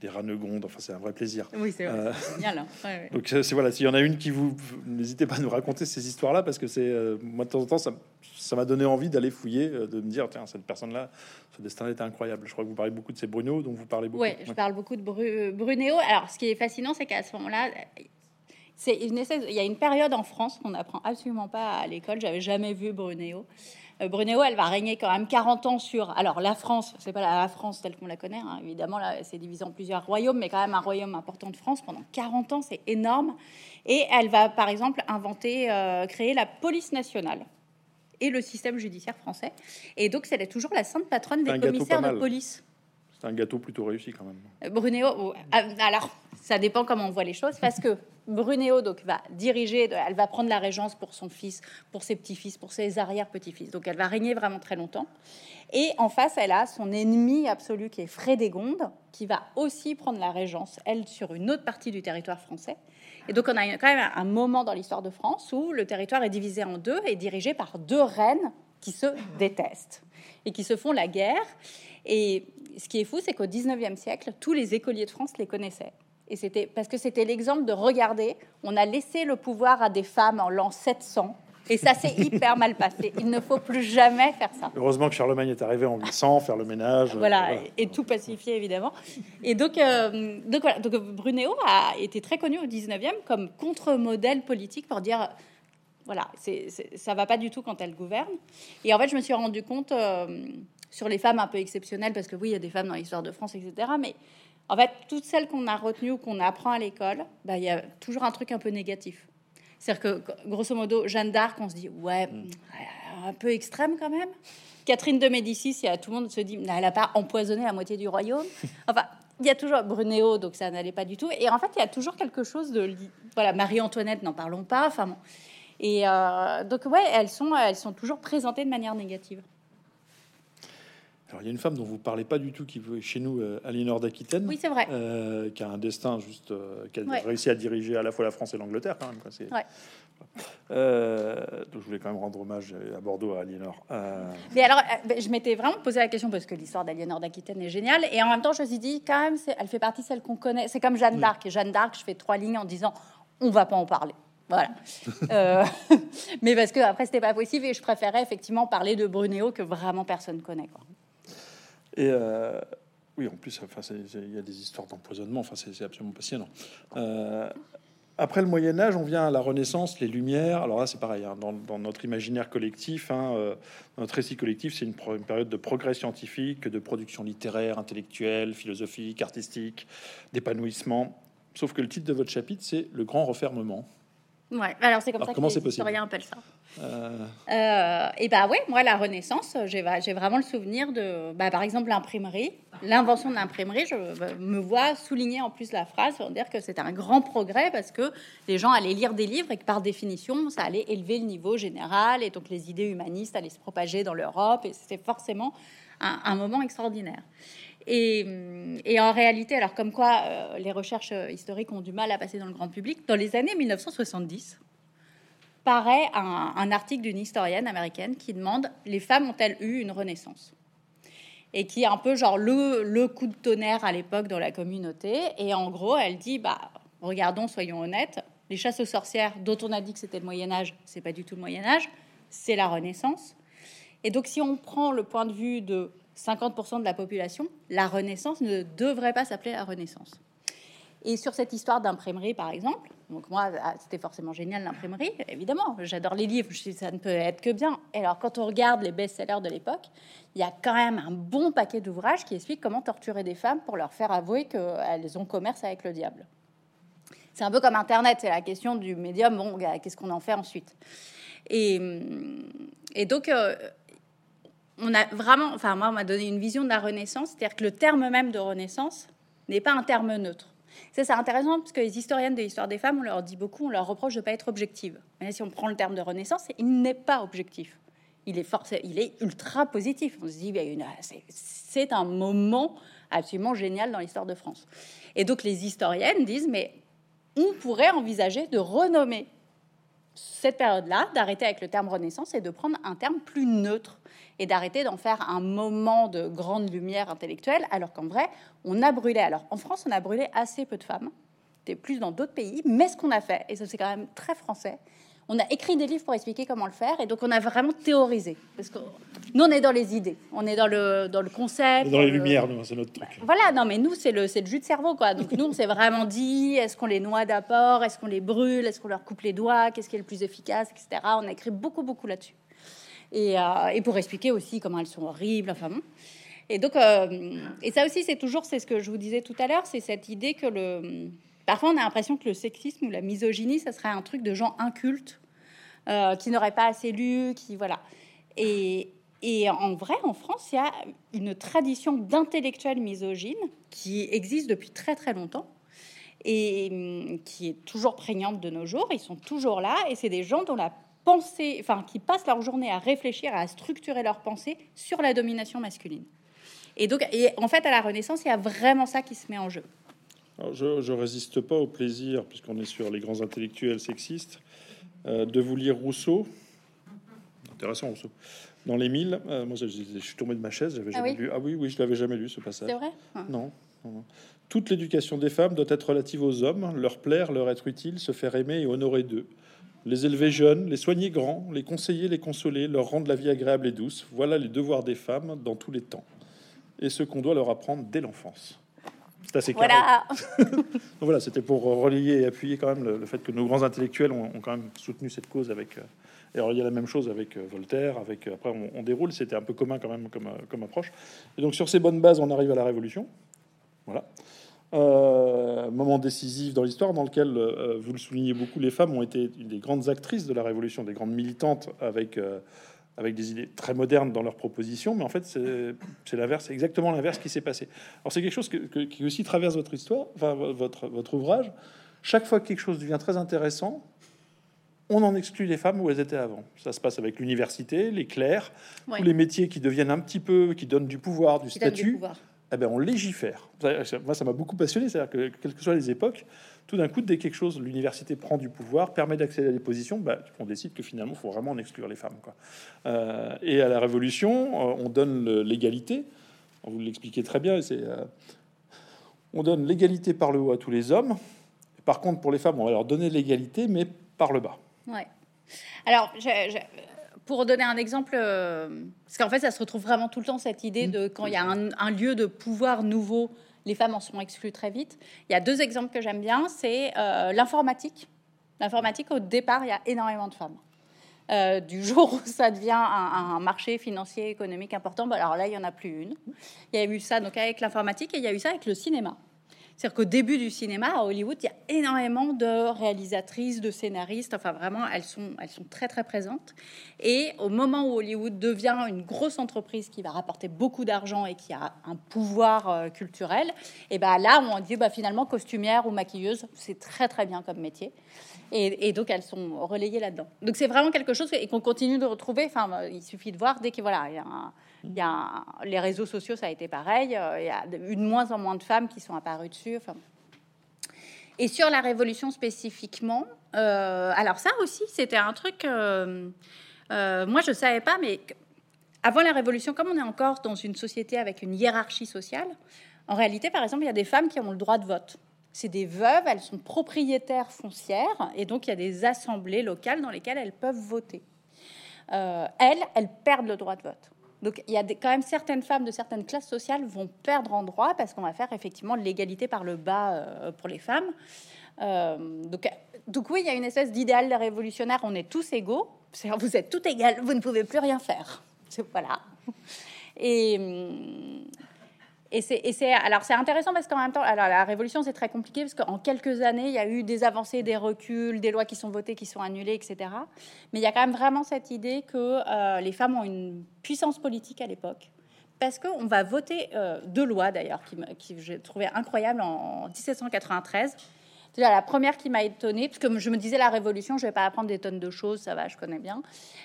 des Ranegondes, enfin c'est un vrai plaisir. Oui, c'est euh, génial. Hein. Donc c'est voilà, s'il y en a une qui vous, n'hésitez pas à nous raconter ces histoires-là parce que c'est euh, moi de temps en temps ça m'a donné envie d'aller fouiller, euh, de me dire tiens cette personne-là, ce destin était incroyable. Je crois que vous parlez beaucoup de ces Bruno, dont vous parlez beaucoup. Oui, je parle beaucoup de Bru Brunéo. Alors ce qui est fascinant, c'est qu'à ce moment-là, c'est une il y a une période en France qu'on n'apprend absolument pas à l'école. J'avais jamais vu Brunéo. Euh, Brunéo, elle va régner quand même 40 ans sur. Alors la France, c'est pas la France telle qu'on la connaît. Hein. Évidemment, là, c'est divisé en plusieurs royaumes, mais quand même un royaume important de France pendant 40 ans, c'est énorme. Et elle va, par exemple, inventer, euh, créer la police nationale et le système judiciaire français. Et donc, elle est toujours la sainte patronne des commissaires de police. Un gâteau plutôt réussi quand même. Euh, Brunéo, oh, alors ça dépend comment on voit les choses, parce que Brunéo donc va diriger, elle va prendre la régence pour son fils, pour ses petits-fils, pour ses arrière-petits-fils. Donc elle va régner vraiment très longtemps. Et en face, elle a son ennemi absolu qui est Frédégonde, qui va aussi prendre la régence, elle, sur une autre partie du territoire français. Et donc on a quand même un moment dans l'histoire de France où le territoire est divisé en deux et dirigé par deux reines qui se détestent et qui se font la guerre. Et ce qui est fou, c'est qu'au 19e siècle, tous les écoliers de France les connaissaient. Et c'était parce que c'était l'exemple de regarder, on a laissé le pouvoir à des femmes en l'an 700. Et ça s'est hyper mal passé. Il ne faut plus jamais faire ça. Heureusement que Charlemagne est arrivé en 800, faire le ménage. Voilà, et tout pacifier, évidemment. Et donc, euh, donc, voilà, donc Brunéo a été très connu au 19e comme contre-modèle politique pour dire voilà, c'est, ça va pas du tout quand elle gouverne. Et en fait, je me suis rendu compte euh, sur les femmes un peu exceptionnelles, parce que oui, il y a des femmes dans l'histoire de France, etc. Mais en fait, toutes celles qu'on a retenues ou qu'on apprend à l'école, bah, il y a toujours un truc un peu négatif. C'est-à-dire que, grosso modo, Jeanne d'Arc, on se dit, ouais, mm. un peu extrême quand même. Catherine de Médicis, il y a tout le monde se dit, elle n'a pas empoisonné la moitié du royaume. [laughs] Enfin, il y a toujours Brunéo, donc ça n'allait pas du tout. Et en fait, il y a toujours quelque chose de. Voilà, Marie-Antoinette, n'en parlons pas. Enfin, Et euh, donc, ouais, elles sont, elles sont toujours présentées de manière négative. Alors, il y a une femme dont vous parlez pas du tout qui veut chez nous, euh, Aliénor d'Aquitaine. Oui, c'est vrai. Euh, qui a un destin juste, euh, qui a réussi à diriger à la fois la France et l'Angleterre quand même. Quoi. C'est, donc je voulais quand même rendre hommage à Bordeaux à Aliénor. Mais alors, je m'étais vraiment posé la question parce que l'histoire d'Aliénor d'Aquitaine est géniale et en même temps je me suis dit quand même, elle fait partie de celle qu'on connaît. C'est comme Jeanne d'Arc. Et Jeanne d'Arc, je fais trois lignes en disant on va pas en parler. Voilà. [laughs] [laughs] mais parce que après c'était pas possible et je préférais effectivement parler de Brunéo que vraiment personne connaît. Quoi. Et euh, oui, en plus, enfin, il y a des histoires d'empoisonnement. Enfin, c'est absolument passionnant. Euh, après le Moyen Âge, on vient à la Renaissance, les Lumières. Alors là, c'est pareil. Hein, dans, notre imaginaire collectif, hein, euh, notre récit collectif, c'est une, une, période de progrès scientifique, de production littéraire, intellectuelle, philosophique, artistique, d'épanouissement. Sauf que le titre de votre chapitre, c'est le grand refermement. Ouais, alors c'est comme ça que les historiens appellent ça. Euh... Euh, et bah ouais, moi la Renaissance, j'ai vraiment le souvenir de, bah, par exemple l'imprimerie, l'invention de l'imprimerie. Je me vois souligner en plus la phrase pour dire que c'est un grand progrès parce que les gens allaient lire des livres et que par définition ça allait élever le niveau général et donc les idées humanistes allaient se propager dans l'Europe et c'était forcément un, moment extraordinaire. Et, et, en réalité, alors comme quoi euh, les recherches historiques ont du mal à passer dans le grand public, dans les années 1970, paraît un, un article d'une historienne américaine qui demande les femmes ont-elles eu une renaissance? Et qui est un peu genre le, le coup de tonnerre à l'époque dans la communauté. Et en gros, elle dit bah regardons, soyons honnêtes, les chasses aux sorcières dont on a dit que c'était le Moyen Âge, c'est pas du tout le Moyen Âge, c'est la Renaissance. Et donc, si on prend le point de vue de 50% de la population, la Renaissance ne devrait pas s'appeler la Renaissance. Et sur cette histoire d'imprimerie, par exemple, donc moi, ah, c'était forcément génial l'imprimerie, évidemment, j'adore les livres, ça ne peut être que bien. Et alors, quand on regarde les best-sellers de l'époque, il y a quand même un bon paquet d'ouvrages qui expliquent comment torturer des femmes pour leur faire avouer qu'elles ont commerce avec le diable. C'est un peu comme Internet, c'est la question du médium, bon, qu'est-ce qu'on en fait ensuite? Et, donc, euh, on a vraiment, enfin moi, on m'a donné une vision de la Renaissance, c'est-à-dire que le terme même de Renaissance n'est pas un terme neutre. Ça, intéressant parce que les historiennes de l'histoire des femmes, on leur dit beaucoup, on leur reproche de ne pas être objective. Mais si on prend le terme de Renaissance, il n'est pas objectif. Il est, forcé, il est ultra positif. On se dit, c'est un moment absolument génial dans l'histoire de France. Et donc les historiennes disent, mais on pourrait envisager de renommer cette période-là, d'arrêter avec le terme Renaissance et de prendre un terme plus neutre et d'arrêter d'en faire un moment de grande lumière intellectuelle, alors qu'en vrai, on a brûlé. Alors en France, on a brûlé assez peu de femmes, plus dans d'autres pays, mais ce qu'on a fait, et ça c'est quand même très français, on a écrit des livres pour expliquer comment le faire, et donc on a vraiment théorisé. Parce que nous, on est dans les idées, on est dans le, dans le concept. Dans les lumières, c'est notre truc. Voilà, non, mais nous, c'est le, le jus de cerveau, quoi. Donc nous, on s'est vraiment dit, est-ce qu'on les noie d'abord, est-ce qu'on les brûle, est-ce qu'on leur coupe les doigts, qu'est-ce qui est le plus efficace, etc. On a écrit beaucoup, beaucoup là-dessus. Et, euh, et, pour expliquer aussi comment elles sont horribles, enfin bon. Et donc, euh, et ça aussi, c'est toujours, c'est ce que je vous disais tout à l'heure, c'est cette idée que le Parfois, on a l'impression que le sexisme ou la misogynie, ça serait un truc de gens incultes, euh, qui n'auraient pas assez lu, qui voilà. Et, en vrai, en France, il y a une tradition d'intellectuels misogynes qui existe depuis très très longtemps et hum, qui est toujours prégnante de nos jours. Ils sont toujours là et c'est des gens dont la pensée, enfin, qui passent leur journée à réfléchir, à structurer leur pensée sur la domination masculine. Et donc, en fait, à la Renaissance, il y a vraiment ça qui se met en jeu je ne résiste pas au plaisir, puisqu'on est sur les grands intellectuels sexistes, euh, de vous lire Rousseau. Intéressant, Rousseau. Dans les mille, euh, moi je, suis tombé de ma chaise, j'avais ah jamais lu. Ah oui, oui, je l'avais jamais lu ce passage. C'est vrai ah. non, Toute l'éducation des femmes doit être relative aux hommes, leur plaire, leur être utile, se faire aimer et honorer d'eux. Les élever jeunes, les soigner grands, les conseiller, les consoler, leur rendre la vie agréable et douce. Voilà les devoirs des femmes dans tous les temps. Et ce qu'on doit leur apprendre dès l'enfance. C'est assez Voilà. [laughs] voilà, c'était pour relayer et appuyer quand même le, fait que nos grands intellectuels ont, quand même soutenu cette cause avec. Euh, et alors il y a la même chose avec euh, Voltaire, avec euh, après on, déroule, c'était un peu commun quand même comme, comme approche. Et donc sur ces bonnes bases, on arrive à la Révolution. Voilà. moment décisif dans l'histoire dans lequel, vous le soulignez beaucoup, les femmes ont été des grandes actrices de la Révolution, des grandes militantes avec avec des idées très modernes dans leurs propositions, mais en fait, c'est l'inverse, c'est exactement l'inverse qui s'est passé. Alors, c'est quelque chose qui aussi traverse votre histoire, enfin, votre, votre ouvrage. Chaque fois que quelque chose devient très intéressant, on en exclut les femmes où elles étaient avant. Ça se passe avec l'université, les clercs, tous les métiers qui deviennent un petit peu, qui donnent du pouvoir, du statut. Eh ben, on légifère. Moi, ça m'a beaucoup passionné. C'est-à-dire que, quelles que soient les époques, tout d'un coup, dès quelque chose, l'université prend du pouvoir, permet d'accéder à des positions, bah, on décide que finalement, il faut vraiment en exclure les femmes. Quoi. Euh, et à la Révolution, euh, on donne l'égalité. Vous l'expliquez très bien. C'est, euh, on donne l'égalité par le haut à tous les hommes. Par contre, pour les femmes, on va leur donner l'égalité, mais par le bas. Ouais. Alors, pour donner un exemple, parce qu'en fait, ça se retrouve vraiment tout le temps cette idée mmh. de quand il y a un lieu de pouvoir nouveau les femmes en sont exclues très vite. Il y a deux exemples que j'aime bien, c'est euh, l'informatique. L'informatique, au départ, il y a énormément de femmes. Euh, du jour où ça devient un, marché financier économique important, bah, alors là, il n'y en a plus une. Il y a eu ça donc avec l'informatique et il y a eu ça avec le cinéma. C'est-à-dire qu'au début du cinéma, à Hollywood, il y a énormément de réalisatrices, de scénaristes, enfin vraiment, elles sont, elles sont très très présentes. Et au moment où Hollywood devient une grosse entreprise qui va rapporter beaucoup d'argent et qui a un pouvoir euh, culturel, et ben là, on dit bah, finalement costumière ou maquilleuse, c'est très très bien comme métier. Et, donc elles sont relayées là-dedans. Donc c'est vraiment quelque chose qu'on continue de retrouver. Enfin, il suffit de voir dès qu'il voilà, Il y a les réseaux sociaux, ça a été pareil. Il y a une moins en moins de femmes qui sont apparues dessus. Enfin, et sur la révolution spécifiquement, alors ça aussi, c'était un truc. moi, je savais pas, mais avant la Révolution, comme on est encore dans une société avec une hiérarchie sociale, en réalité, par exemple, il y a des femmes qui ont le droit de vote. C'est des veuves, elles sont propriétaires foncières, et donc il y a des assemblées locales dans lesquelles elles peuvent voter. Euh, elles, elles perdent le droit de vote. Donc il y a quand même certaines femmes de certaines classes sociales vont perdre en droit parce qu'on va faire effectivement l'égalité par le bas euh, pour les femmes. Euh, donc, donc oui, il y a une espèce d'idéal révolutionnaire, on est tous égaux, vous êtes tout égal, vous ne pouvez plus rien faire. Voilà. Et, et c'est alors c'est intéressant parce qu'en même temps, alors la révolution c'est très compliqué parce qu'en quelques années il y a eu des avancées, des reculs, des lois qui sont votées, qui sont annulées, etc. Mais il y a quand même vraiment cette idée que euh, les femmes ont une puissance politique à l'époque parce qu'on va voter euh, deux lois d'ailleurs qui, qui j'ai trouvé incroyable en 1793 c'est la première qui m'a étonnée, parce que je me disais la Révolution, je vais pas apprendre des tonnes de choses, ça va, je connais bien.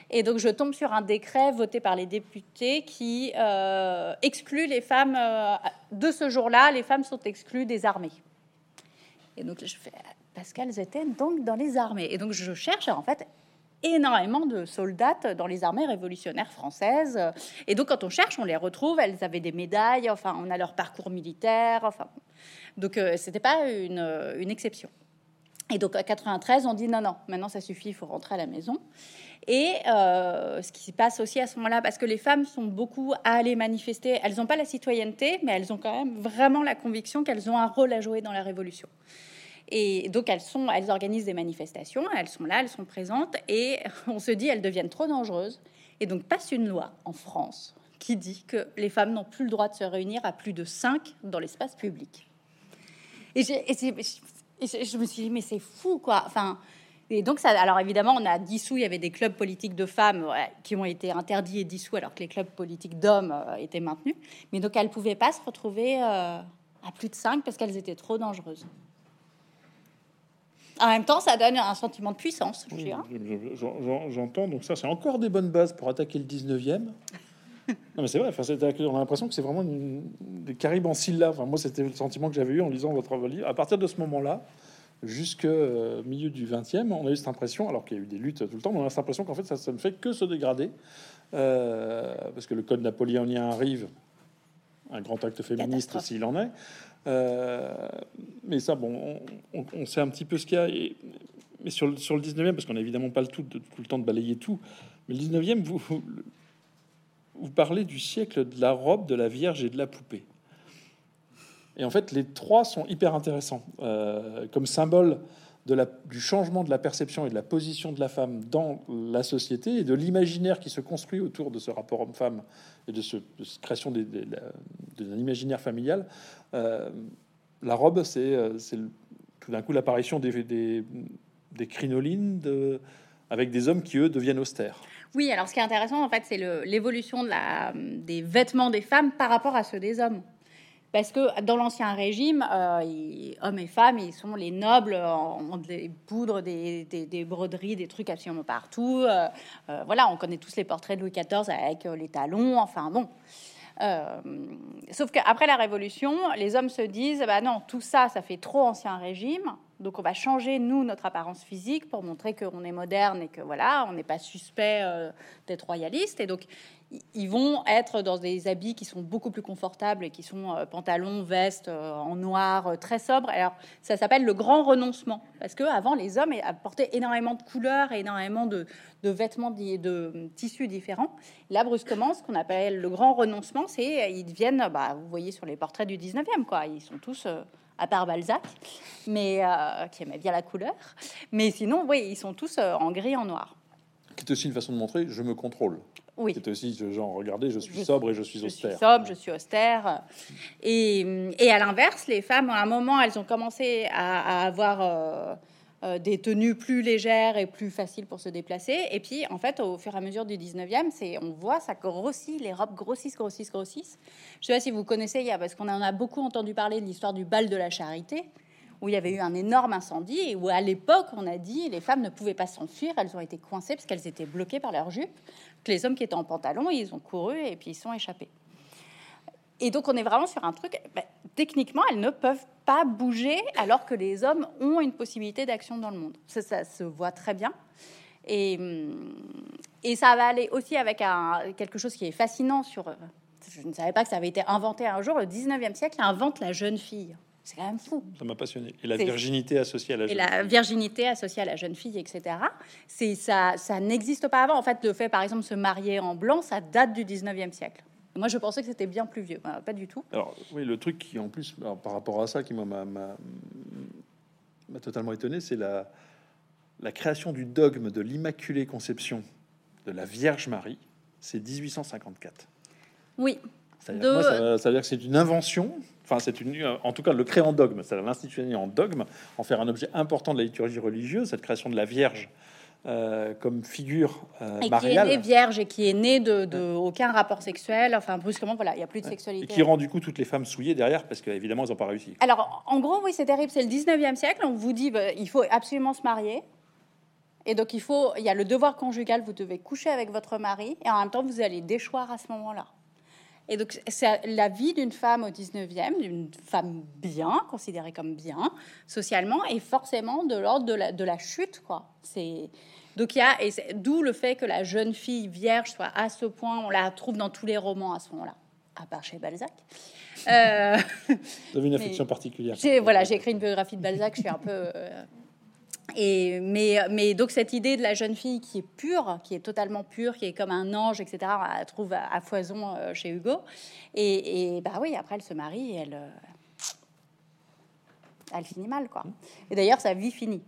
Et donc je tombe sur un décret voté par les députés qui euh, exclut les femmes euh, de ce jour-là. Les femmes sont exclues des armées. Et donc je fais qu'elles étaient donc dans les armées. Et donc je cherche en fait énormément de soldats dans les armées révolutionnaires françaises. Et donc, quand on cherche, on les retrouve. Elles avaient des médailles. Enfin, on a leur parcours militaire. Enfin, donc, euh, c'était pas une, une, exception. Et donc, à 93, on dit non, non, maintenant ça suffit, il faut rentrer à la maison. Et euh, ce qui se passe aussi à ce moment-là, parce que les femmes sont beaucoup à aller manifester, elles n'ont pas la citoyenneté, mais elles ont quand même vraiment la conviction qu'elles ont un rôle à jouer dans la révolution. Et donc elles organisent des manifestations, elles sont là, elles sont présentes, et [laughs] on se dit elles deviennent trop dangereuses. Et donc passe une loi en France qui dit que les femmes n'ont plus le droit de se réunir à plus de cinq dans l'espace public. Et, je me suis dit mais c'est fou quoi. Enfin. Et donc, alors évidemment, on a dissous, il y avait des clubs politiques de femmes qui ont été interdits et dissous, alors que les clubs politiques d'hommes euh, étaient maintenus. Mais donc, elles ne pouvaient pas se retrouver euh, à plus de cinq parce qu'elles étaient trop dangereuses. En même temps, ça donne un sentiment de puissance. J'entends, donc ça, c'est encore des bonnes bases pour attaquer le 19e. [laughs] Non, mais c'est vrai, enfin, on a l'impression que c'est vraiment des caribes en syllabes. Enfin, moi, c'était le sentiment que j'avais eu en lisant votre livre. À partir de ce moment-là, jusqu'au euh, milieu du 20e, on a eu cette impression, alors qu'il y a eu des luttes tout le temps, mais on a cette impression qu'en fait, ça, ça, ne fait que se dégrader. Euh, parce que le code napoléonien arrive, un grand acte féministe s'il en est. Euh, mais ça, bon, on, sait un petit peu ce qu'il y a. Et, mais sur le, sur le 19e, parce qu'on n'a évidemment pas le tout, tout le temps de balayer tout, mais le 19e, vous, vous, parlez du siècle de la robe, de la Vierge et de la poupée. Et en fait, les trois sont hyper intéressants euh, comme symbole de la, du changement de la perception et de la position de la femme dans la société et de l'imaginaire qui se construit autour de ce rapport homme-femme et de, ce, cette création d'un imaginaire familial. Euh, la robe, c'est euh, tout d'un coup l'apparition des, crinolines avec des hommes qui, eux, deviennent austères. Oui, alors ce qui est intéressant, en fait, c'est l'évolution de des vêtements des femmes par rapport à ceux des hommes. Parce que dans l'Ancien Régime, euh, hommes et femmes, ils sont les nobles, on des poudres, des, des, broderies, des trucs absolument partout. Euh, euh, voilà, on connaît tous les portraits de Louis XIV avec les talons, enfin bon. sauf qu'après la Révolution, les hommes se disent bah non, tout ça, ça fait trop Ancien Régime. Donc on va changer, nous, notre apparence physique pour montrer qu'on est moderne et que voilà, on n'est pas suspect d'être royaliste. Et donc ils vont être dans des habits qui sont beaucoup plus confortables et qui sont euh, pantalons, vestes euh, en noir, euh, très sobres. Alors, ça s'appelle le grand renoncement. Parce que avant, les hommes apportaient énormément de couleurs et énormément de, vêtements, de, de, tissus différents. Là, brusquement, ce qu'on appelle le grand renoncement, c'est ils deviennent, bah, vous voyez sur les portraits du 19e, quoi. Ils sont tous à part Balzac, mais qui aimait bien la couleur. Mais sinon, oui, ils sont tous en gris, en noir. Qui est aussi une façon de montrer je me contrôle. Oui. C'est aussi genre, regardez, je suis sobre et je suis austère. Je suis sobre, je suis austère. Et, et à l'inverse, les femmes, à un moment, elles ont commencé à, avoir euh, euh, des tenues plus légères et plus faciles pour se déplacer. Et puis, en fait, au fur et à mesure du 19e, c'est, on voit, ça grossit, les robes grossissent, grossissent, grossissent. Je sais pas si vous connaissez, parce qu'on en a beaucoup entendu parler de l'histoire du bal de la charité où il y avait eu un énorme incendie et où à l'époque on a dit les femmes ne pouvaient pas s'enfuir, elles ont été coincées parce qu'elles étaient bloquées par leur jupe. que les hommes qui étaient en pantalon, ils ont couru et puis ils sont échappés. Et donc on est vraiment sur un truc, ben, techniquement, elles ne peuvent pas bouger alors que les hommes ont une possibilité d'action dans le monde. Ça, ça, se voit très bien. Et, hum, et ça va aller aussi avec un, quelque chose qui est fascinant sur... Je ne savais pas que ça avait été inventé un jour. Le 19e siècle invente la jeune fille. C'est quand même fou. Ça m'a passionné. Et la virginité associée à la jeune fille. Et la virginité associée à la jeune fille, etc. C'est ça, ça n'existe pas avant. En fait, le fait, par exemple, de se marier en blanc, ça date du 19e siècle. Moi, je pensais que c'était bien plus vieux. pas du tout. Alors, oui, le truc qui, en plus, par rapport à ça, qui m'a totalement étonné, c'est la, la création du dogme de l'Immaculée Conception de la Vierge Marie. C'est 1854. Oui. Ça veut, dire, ça, veut dire que c'est une invention enfin c'est une, en tout cas le créer en dogme, c'est-à-dire l'institutionner en dogme, en faire un objet important de la liturgie religieuse, cette création de la Vierge euh, comme figure euh, et qui est née vierge et qui est née de, aucun rapport sexuel. Enfin, brusquement, voilà, il n'y a plus de sexualité. Et qui rend du coup toutes les femmes souillées derrière parce qu'évidemment, ils n'ont pas réussi. Alors, en gros, oui, c'est terrible. C'est le 19e siècle. On vous dit, bah, il faut absolument se marier. Et donc, il faut, il y a le devoir conjugal. Vous devez coucher avec votre mari et en même temps, vous allez déchoir à ce moment-là. Et donc, c'est la vie d'une femme au 19e, d'une femme bien, considérée comme bien, socialement, et forcément de l'ordre de la, de la chute, quoi. C'est. Donc il y a, et d'où le fait que la jeune fille vierge soit à ce point, on la trouve dans tous les romans à ce moment-là, à part chez Balzac. Euh, [laughs] Vous avez une affection particulière. Voilà, j'ai écrit une biographie de Balzac, je suis un peu euh, et, mais, mais donc cette idée de la jeune fille qui est pure, qui est totalement pure, qui est comme un ange, etc., on trouve à, foison euh, chez Hugo. Et, et, bah oui, après elle se marie et elle, euh, elle finit mal, quoi. Et d'ailleurs, sa vie finit.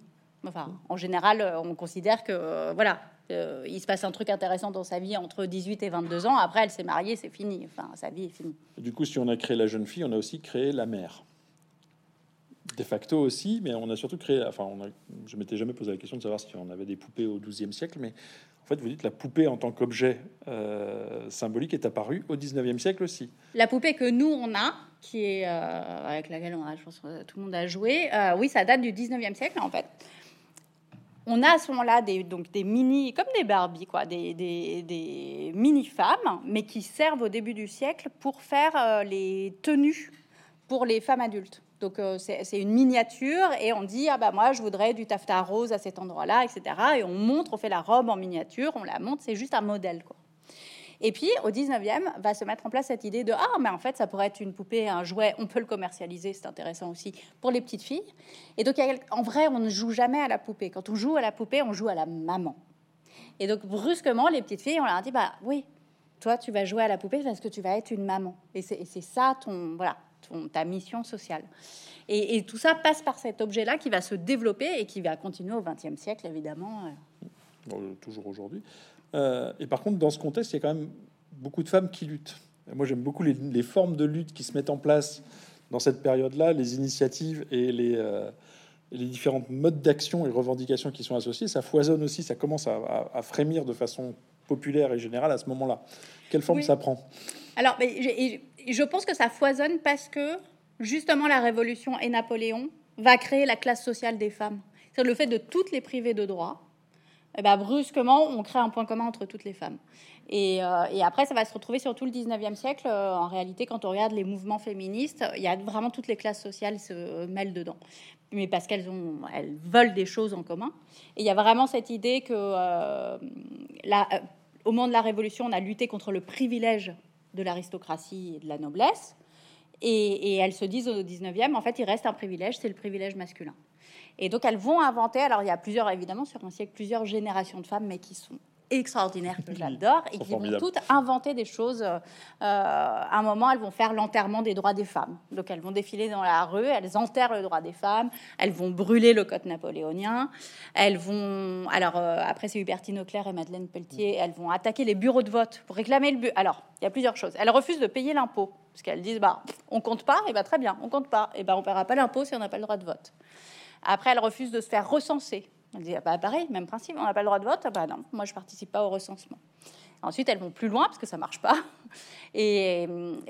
Enfin, en général, euh, on considère que voilà, il se passe un truc intéressant dans sa vie entre 18 et 22 ans. Après, elle s'est mariée, c'est fini. Enfin, sa vie est finie. Du coup, si on a créé la jeune fille, on a aussi créé la mère de facto aussi, mais on a surtout créé. Enfin, on a, je m'étais jamais posé la question de savoir si on avait des poupées au XIIe siècle, mais en fait, vous dites la poupée en tant qu'objet euh, symbolique est apparue au XIXe siècle aussi. La poupée que nous on a, qui est euh, avec laquelle on a, je pense, tout le monde a joué, euh, oui, ça date du XIXe siècle en fait. On a à ce moment-là des, donc des mini, comme des Barbie, quoi, des, des, des mini femmes, mais qui servent au début du siècle pour faire les tenues pour les femmes adultes. Donc euh, c'est une miniature et on dit ah bah moi je voudrais du taffetas rose à cet endroit-là, etc. Et on montre, on fait la robe en miniature, on la montre, c'est juste un modèle quoi. Et puis au 19e va se mettre en place cette idée de ah mais en fait ça pourrait être une poupée, un jouet, on peut le commercialiser, c'est intéressant aussi pour les petites filles. Et donc en vrai on ne joue jamais à la poupée. Quand on joue à la poupée, on joue à la maman. Et donc brusquement les petites filles on leur dit bah oui toi tu vas jouer à la poupée parce que tu vas être une maman. Et c'est ça ton voilà ta mission sociale. Et, tout ça passe par cet objet-là qui va se développer et qui va continuer au XXe siècle, évidemment. Euh. toujours aujourd'hui. Euh, et par contre, dans ce contexte, il y a quand même beaucoup de femmes qui luttent. moi, j'aime beaucoup les, formes de lutte qui se mettent en place dans cette période-là, les initiatives et les, euh, les différents modes d'action et revendications qui sont associés. Ça foisonne aussi, ça commence à, frémir de façon populaire et générale à ce moment-là. Quelle forme ça prend? Alors, mais je pense que ça foisonne parce que justement la Révolution et Napoléon va créer la classe sociale des femmes. C'est le fait de toutes les priver de droits. Eh ben, brusquement, on crée un point commun entre toutes les femmes. Et, euh, après, ça va se retrouver sur tout le 19e siècle. Euh, en réalité, quand on regarde les mouvements féministes, il y a vraiment toutes les classes sociales se mêlent dedans. Mais parce qu'elles ont, elles veulent des choses en commun. Et il y a vraiment cette idée que, euh, au moment de la Révolution, on a lutté contre le privilège de l'aristocratie et de la noblesse. Et, elles se disent au 19e, en fait, il reste un privilège, c'est le privilège masculin. Et donc, elles vont inventer, alors il y a plusieurs, évidemment, sur un siècle, plusieurs générations de femmes, mais qui sont extraordinaires que j'adore et qui vont toutes inventer des choses. Euh, à un moment, elles vont faire l'enterrement des droits des femmes. Donc, elles vont défiler dans la rue, elles enterrent le droit des femmes, elles vont brûler le code napoléonien, elles vont. Alors, euh, après, c'est Hubertine Auclair et Madeleine Pelletier, elles vont attaquer les bureaux de vote pour réclamer le but. Alors, il y a plusieurs choses. Elles refusent de payer l'impôt parce qu'elles disent bah, on compte pas, et bah très bien, on compte pas, et bah on paiera pas l'impôt si on n'a pas le droit de vote. Après, elles refusent de se faire recenser elle dit, ah bah, pareil, même principe, on n'a pas le droit de vote. Ah bah non, moi je participe pas au recensement. Ensuite, elles vont plus loin parce que ça marche pas. [laughs] Et,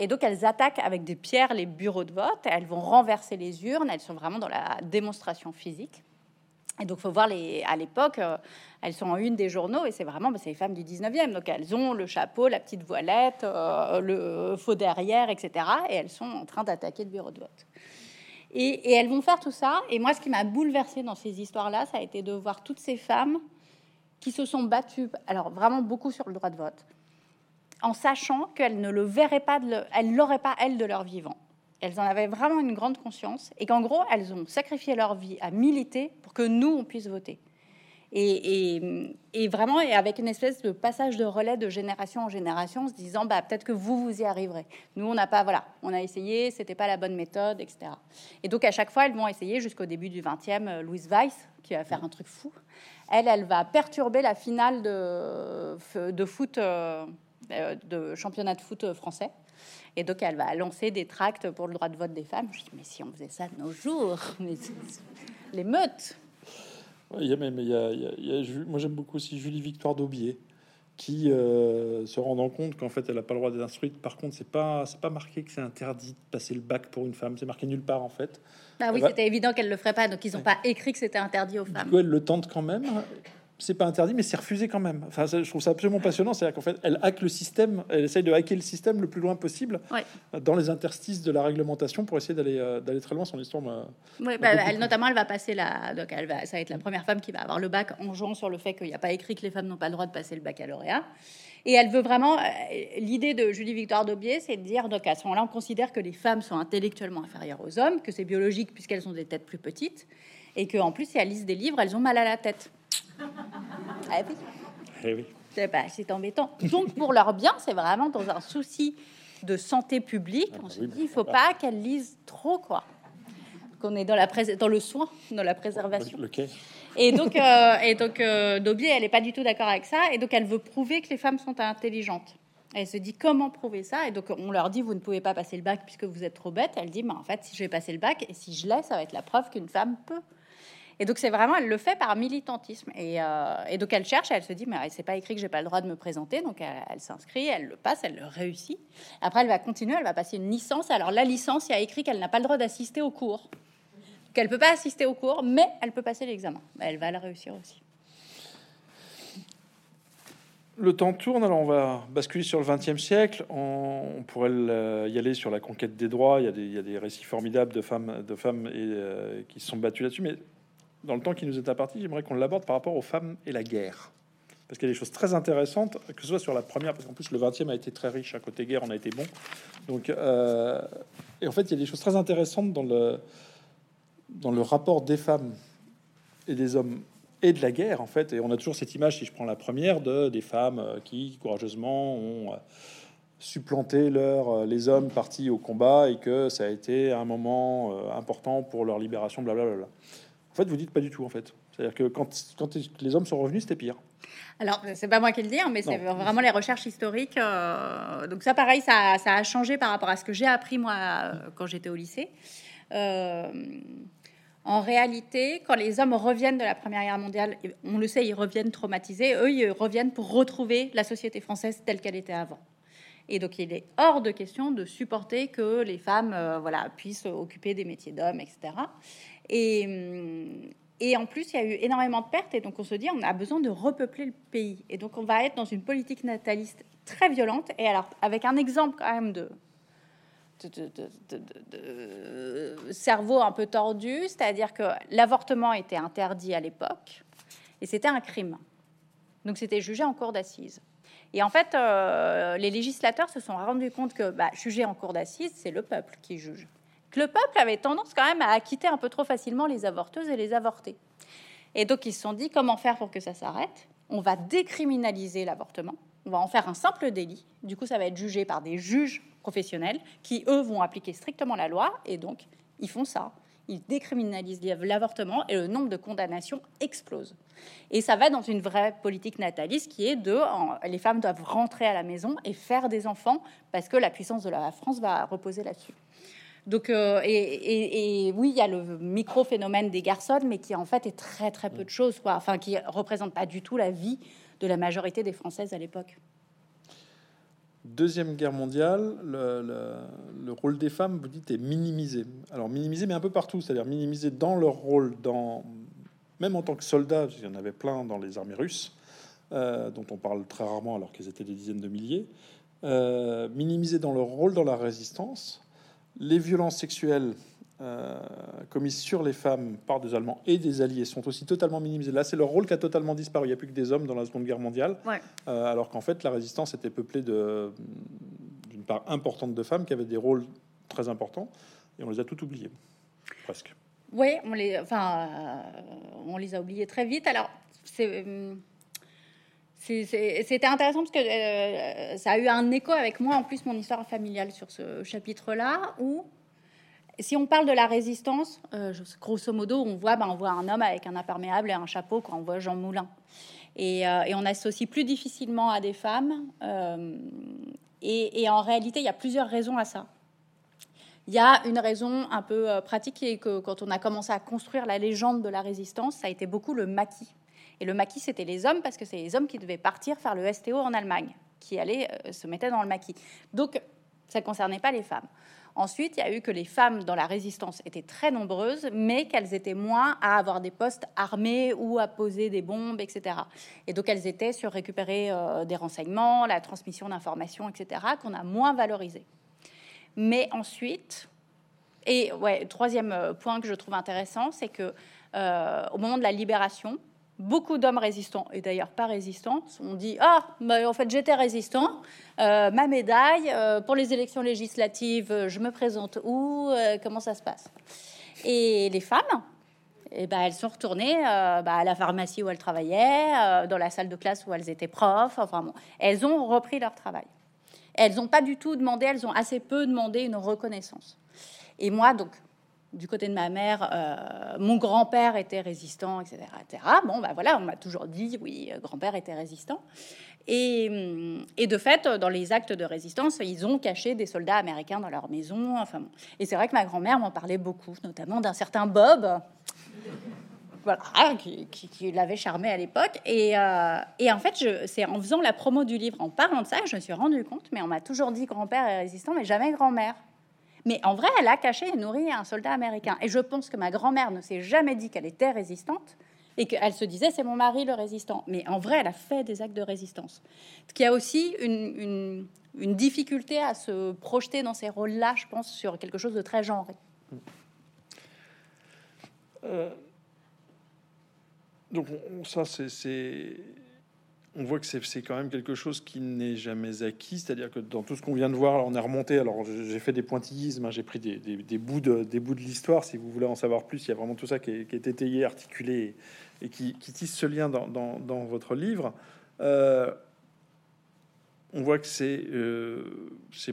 donc, elles attaquent avec des pierres les bureaux de vote. Elles vont renverser les urnes. Elles sont vraiment dans la démonstration physique. Et donc, faut voir les, à l'époque, euh, elles sont en une des journaux et c'est vraiment, bah, c'est les femmes du 19e. Donc, elles ont le chapeau, la petite voilette, euh, le faux derrière, etc. Et elles sont en train d'attaquer le bureau de vote. Et, elles vont faire tout ça. Et moi, ce qui m'a bouleversée dans ces histoires-là, ça a été de voir toutes ces femmes qui se sont battues, alors vraiment beaucoup sur le droit de vote, en sachant qu'elles ne le verraient pas, elles l'auraient pas elles de leur vivant. Elles en avaient vraiment une grande conscience et qu'en gros, elles ont sacrifié leur vie à militer pour que nous, on puisse voter. Et, vraiment, et avec une espèce de passage de relais de génération en génération, se disant, bah, peut-être que vous, vous y arriverez. Nous, on n'a pas, voilà, on a essayé, c'était pas la bonne méthode, etc. Et donc, à chaque fois, elles vont essayer jusqu'au début du 20e, euh, Louise Weiss, qui va faire un truc fou. Elle, elle va perturber la finale de, de foot, euh, euh, de championnat de foot français. Et donc, elle va lancer des tracts pour le droit de vote des femmes. Je dis, mais si on faisait ça de nos jours, [laughs] mais les meutes. Il y a même, il y a, il y a, moi j'aime beaucoup aussi Julie Victoire d'Aubier, qui euh, se rendant compte qu'en fait elle n'a pas le droit d'être instruite. Par contre, c'est pas, c'est pas marqué que c'est interdit de passer le bac pour une femme. C'est marqué nulle part en fait. Ah oui, c'était évident qu'elle le ferait pas, donc ils n'ont pas écrit que c'était interdit aux femmes. Du coup, elle le tente quand même c'est pas interdit, mais c'est refusé quand même. Enfin, je trouve ça absolument passionnant. C'est-à-dire qu'en fait, elle hack le système, elle essaye de hacker le système le plus loin possible dans les interstices de la réglementation pour essayer d'aller euh, d'aller très loin. Son histoire. Oui, bah, elle, notamment, elle va passer la. Donc, elle va, ça va être la première femme qui va avoir le bac en jouant sur le fait qu'il n'y a pas écrit que les femmes n'ont pas le droit de passer le baccalauréat. Et elle veut vraiment. Euh, l'idée de Julie Victoire Daubier, c'est de dire donc à ce moment-là, on considère que les femmes sont intellectuellement inférieures aux hommes, que c'est biologique puisqu'elles ont des têtes plus petites, et qu'en plus, si elles lisent des livres, elles ont mal à la tête. Ah oui. Eh oui. C'est embêtant. Donc, pour leur bien, c'est vraiment dans un souci de santé publique. Ah on bah se dit, il faut pas qu'elles lisent trop, quoi. Qu'on est dans, la dans le soin, dans la préservation. Et donc, euh, et donc euh, Daubier, elle n'est pas du tout d'accord avec ça. Et donc, elle veut prouver que les femmes sont intelligentes. Elle se dit comment prouver ça? Et donc, on leur dit, vous ne pouvez pas passer le bac puisque vous êtes trop bête. Elle dit, mais en fait, si je vais passer le bac, et si je laisse, ça va être la preuve qu'une femme peut. Et donc, c'est vraiment, elle le fait par militantisme. Et, euh, donc, elle cherche, elle se dit, mais c'est pas écrit que j'ai pas le droit de me présenter. Donc, elle, s'inscrit, elle le passe, elle le réussit. Après, elle va continuer, elle va passer une licence. Alors, la licence, il y a écrit qu'elle n'a pas le droit d'assister au cours. Qu'elle peut pas assister au cours, mais elle peut passer l'examen. Elle va le réussir aussi. Le temps tourne, alors on va basculer sur le XXe siècle. On, pourrait y aller sur la conquête des droits. Il y a des, il y a des récits formidables de femmes, de femmes et, euh, qui se sont battues là-dessus. Mais dans le temps qui nous est imparti, j'aimerais qu'on l'aborde par rapport aux femmes et la guerre. Parce qu'il y a des choses très intéressantes, que ce soit sur la première, parce qu'en plus le 20e a été très riche à côté guerre, on a été bon. Donc, euh, et en fait, il y a des choses très intéressantes dans le, dans le rapport des femmes et des hommes et de la guerre, en fait. Et on a toujours cette image, si je prends la première, de des femmes euh, qui courageusement ont euh, supplanté leur, les hommes partis au combat et que ça a été un moment important pour leur libération, blablabla. En fait, vous dites pas du tout, en fait. C'est-à-dire que quand, quand les hommes sont revenus, c'était pire. Alors, c'est pas moi qui le dis, hein, mais c'est vraiment les recherches historiques. Euh, donc ça, pareil, ça, ça, a changé par rapport à ce que j'ai appris, moi, euh, quand j'étais au lycée. Euh, en réalité, quand les hommes reviennent de la Première Guerre mondiale, on le sait, ils reviennent traumatisés. Eux, ils reviennent pour retrouver la société française telle qu'elle était avant. Et donc, il est hors de question de supporter que les femmes voilà, puissent occuper des métiers d'hommes, etc. Et, et en plus, il y a eu énormément de pertes. Et donc, on se dit, on a besoin de repeupler le pays. Et donc, on va être dans une politique nataliste très violente. Et alors, avec un exemple quand même de, de, cerveau un peu tordu, c'est-à-dire que l'avortement était interdit à l'époque et c'était un crime. Donc, c'était jugé en cour d'assises. Et en fait, euh, les législateurs se sont rendus compte que bah, juger en cour d'assises, c'est le peuple qui juge le peuple avait tendance quand même à acquitter un peu trop facilement les avorteuses et les avortés. Et donc ils se sont dit comment faire pour que ça s'arrête? On va décriminaliser l'avortement, on va en faire un simple délit. Du coup, ça va être jugé par des juges professionnels qui, eux, vont appliquer strictement la loi. Et donc, ils font ça. Ils décriminalisent l'avortement et le nombre de condamnations explose. Et ça va dans une vraie politique nataliste qui est de les femmes doivent rentrer à la maison et faire des enfants parce que la puissance de la France va reposer là-dessus. Donc, euh, et, oui, il y a le micro-phénomène des garçons, mais qui en fait est très très peu de choses, quoi. Enfin, qui représente pas du tout la vie de la majorité des Françaises à l'époque. Deuxième guerre mondiale, le, rôle des femmes, vous dites, est minimisé. Alors minimisé, mais un peu partout, c'est-à-dire minimisé dans leur rôle, dans même en tant que soldat, il y en avait plein dans les armées russes, euh, dont on parle très rarement alors qu'ils étaient des dizaines de milliers, euh, minimisés dans leur rôle dans la résistance. Les violences sexuelles euh, commises sur les femmes par des Allemands et des Alliés sont aussi totalement minimisées. Là, c'est leur rôle qui a totalement disparu. Il n'y a plus que des hommes dans la Seconde Guerre mondiale, alors qu'en fait, la résistance était peuplée d'une part importante de femmes qui avaient des rôles très importants, et on les a tout oubliés, presque. Oui, on les, enfin, on les a oubliés très vite. Alors, c'est c'était intéressant parce que euh, ça a eu un écho avec moi, en plus, mon histoire familiale sur ce chapitre-là, où si on parle de la résistance, euh, grosso modo, on voit, ben, on voit un homme avec un imperméable et un chapeau quand on voit Jean Moulin. Et, euh, on associe plus difficilement à des femmes. Et, et, en réalité, il y a plusieurs raisons à ça. Il y a une raison un peu pratique, qui est que quand on a commencé à construire la légende de la résistance, ça a été beaucoup le maquis. Et le maquis, c'était les hommes, parce que c'est les hommes qui devaient partir faire le STO en Allemagne, qui allaient euh, se mettre dans le maquis. Donc, ça ne concernait pas les femmes. Ensuite, il y a eu que les femmes dans la résistance étaient très nombreuses, mais qu'elles étaient moins à avoir des postes armés ou à poser des bombes, etc. Et donc, elles étaient sur récupérer euh, des renseignements, la transmission d'informations, etc., qu'on a moins valorisé. Mais ensuite, et ouais, troisième euh, point que je trouve intéressant, c'est que au moment de la libération, beaucoup d'hommes résistants, et d'ailleurs pas résistants, ont dit Ah, bah, en fait, j'étais résistant, euh, ma médaille, euh, pour les élections législatives, je me présente où, euh, comment ça se passe? Et les femmes, eh ben, elles sont retournées bah, à la pharmacie où elles travaillaient, dans la salle de classe où elles étaient profs, enfin elles ont repris leur travail. Elles n'ont pas du tout demandé, elles ont assez peu demandé une reconnaissance. Et moi, donc, du côté de ma mère, euh, mon grand-père était résistant, etc., etc. Bon, ben voilà, on m'a toujours dit, oui, euh, grand-père était résistant. Et, hum, et, de fait, dans les actes de résistance, ils ont caché des soldats américains dans leur maison. Enfin, Et c'est vrai que ma grand-mère m'en parlait beaucoup, notamment d'un certain Bob, [laughs] qui, l'avait charmé à l'époque. Et, euh, et, en fait, c'est en faisant la promo du livre, en parlant de ça, je me suis rendu compte, mais on m'a toujours dit grand-père est résistant, mais jamais grand-mère. Mais en vrai, elle a caché et nourri un soldat américain. Et je pense que ma grand-mère ne s'est jamais dit qu'elle était résistante et qu'elle se disait c'est mon mari le résistant. Mais en vrai, elle a fait des actes de résistance. Ce qui a aussi une, difficulté à se projeter dans ces rôles-là, je pense, sur quelque chose de très genré. Euh, donc ça, c'est on voit que c'est quand même quelque chose qui n'est jamais acquis. C'est-à-dire que dans tout ce qu'on vient de voir, on est remonté. Alors, j'ai fait des pointillismes, hein, j'ai pris des, bouts de, de l'histoire. Si vous voulez en savoir plus, il y a vraiment tout ça qui est, étayé, articulé et qui, tisse ce lien dans, votre livre. Euh, on voit que c'est euh,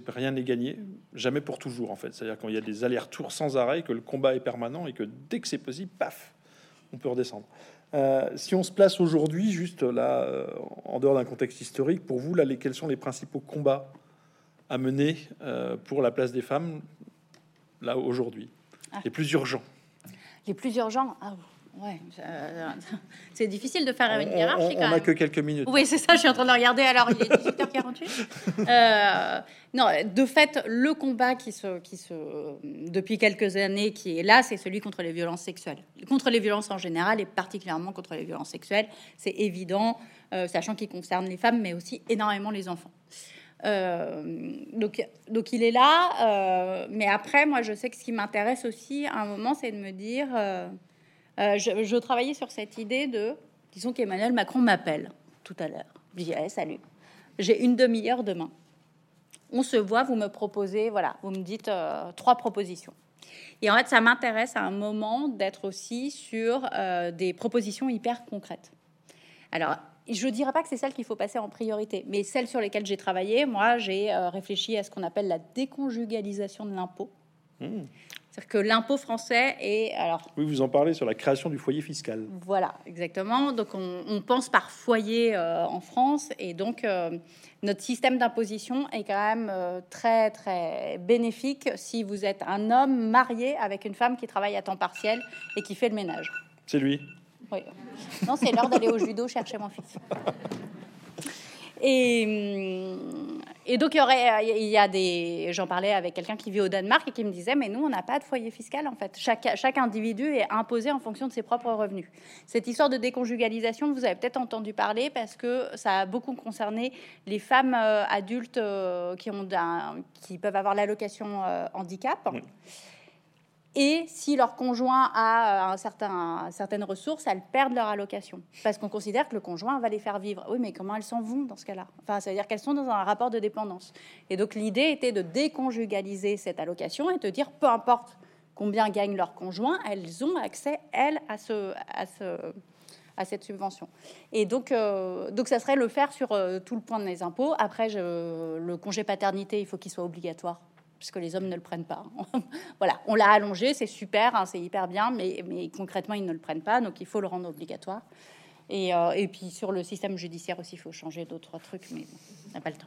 rien n'est gagné, jamais pour toujours en fait. C'est-à-dire qu'il y a des allers-retours sans arrêt, que le combat est permanent et que dès que c'est possible, paf, on peut redescendre. Euh, si on se place aujourd'hui, juste là, euh, en dehors d'un contexte historique, pour vous, là, les, quels sont les principaux combats à mener euh, pour la place des femmes, là, aujourd'hui? Ah. Les plus urgents. Les plus urgents? Ah, Ouais, [laughs] c'est difficile de faire une hiérarchie. On n'a que quelques minutes. Oui, c'est ça, je suis en train de regarder. Alors, il est 18h48. [laughs] Euh, non, de fait, le combat qui se, qui se, depuis quelques années, qui est là, c'est celui contre les violences sexuelles. Contre les violences en général et particulièrement contre les violences sexuelles. C'est évident, euh, sachant qu'il concerne les femmes, mais aussi énormément les enfants. Euh, donc, donc il est là, mais après, moi, je sais que ce qui m'intéresse aussi à un moment, c'est de me dire euh, je, travaillais sur cette idée de, disons qu'Emmanuel Macron m'appelle tout à l'heure. Je dis, salut, j'ai une demi-heure demain. On se voit, vous me proposez, voilà, vous me dites euh, trois propositions. Et en fait, ça m'intéresse à un moment d'être aussi sur euh, des propositions hyper concrètes. Alors, je ne dirais pas que c'est celle qu'il faut passer en priorité, mais celles sur lesquelles j'ai travaillé, moi, j'ai réfléchi à ce qu'on appelle la déconjugalisation de l'impôt. Mmh. C'est-à-dire que l'impôt français est alors. Oui, vous en parlez sur la création du foyer fiscal. Voilà, exactement. Donc on, pense par foyer euh, en France et donc euh, notre système d'imposition est quand même euh, très très bénéfique si vous êtes un homme marié avec une femme qui travaille à temps partiel et qui fait le ménage. C'est lui? Oui. Non, c'est l'heure d'aller au judo chercher mon fils. Et, et donc il y aurait, il y a des, j'en parlais avec quelqu'un qui vit au Danemark et qui me disait, mais nous on n'a pas de foyer fiscal en fait. Chaque, chaque individu est imposé en fonction de ses propres revenus. Cette histoire de déconjugalisation, vous avez peut-être entendu parler parce que ça a beaucoup concerné les femmes adultes qui ont qui peuvent avoir l'allocation handicap. Et si leur conjoint a euh, un certain, certaines ressources, elles perdent leur allocation. Parce qu'on considère que le conjoint va les faire vivre. Oui, mais comment elles s'en vont dans ce cas-là? Enfin, ça veut dire qu'elles sont dans un rapport de dépendance. Et donc l'idée était de déconjugaliser cette allocation et de dire, peu importe combien gagne leur conjoint, elles ont accès, elles, à, ce, à, ce, à cette subvention. Et donc, euh, donc ça serait le faire sur euh, tout le point des impôts. Après, je, le congé paternité, il faut qu'il soit obligatoire puisque les hommes ne le prennent pas. [laughs] voilà, on l'a allongé, c'est super, hein, c'est hyper bien, mais, concrètement, ils ne le prennent pas, donc il faut le rendre obligatoire. Et, euh, puis sur le système judiciaire aussi, il faut changer d'autres trucs, mais on n'a pas le temps.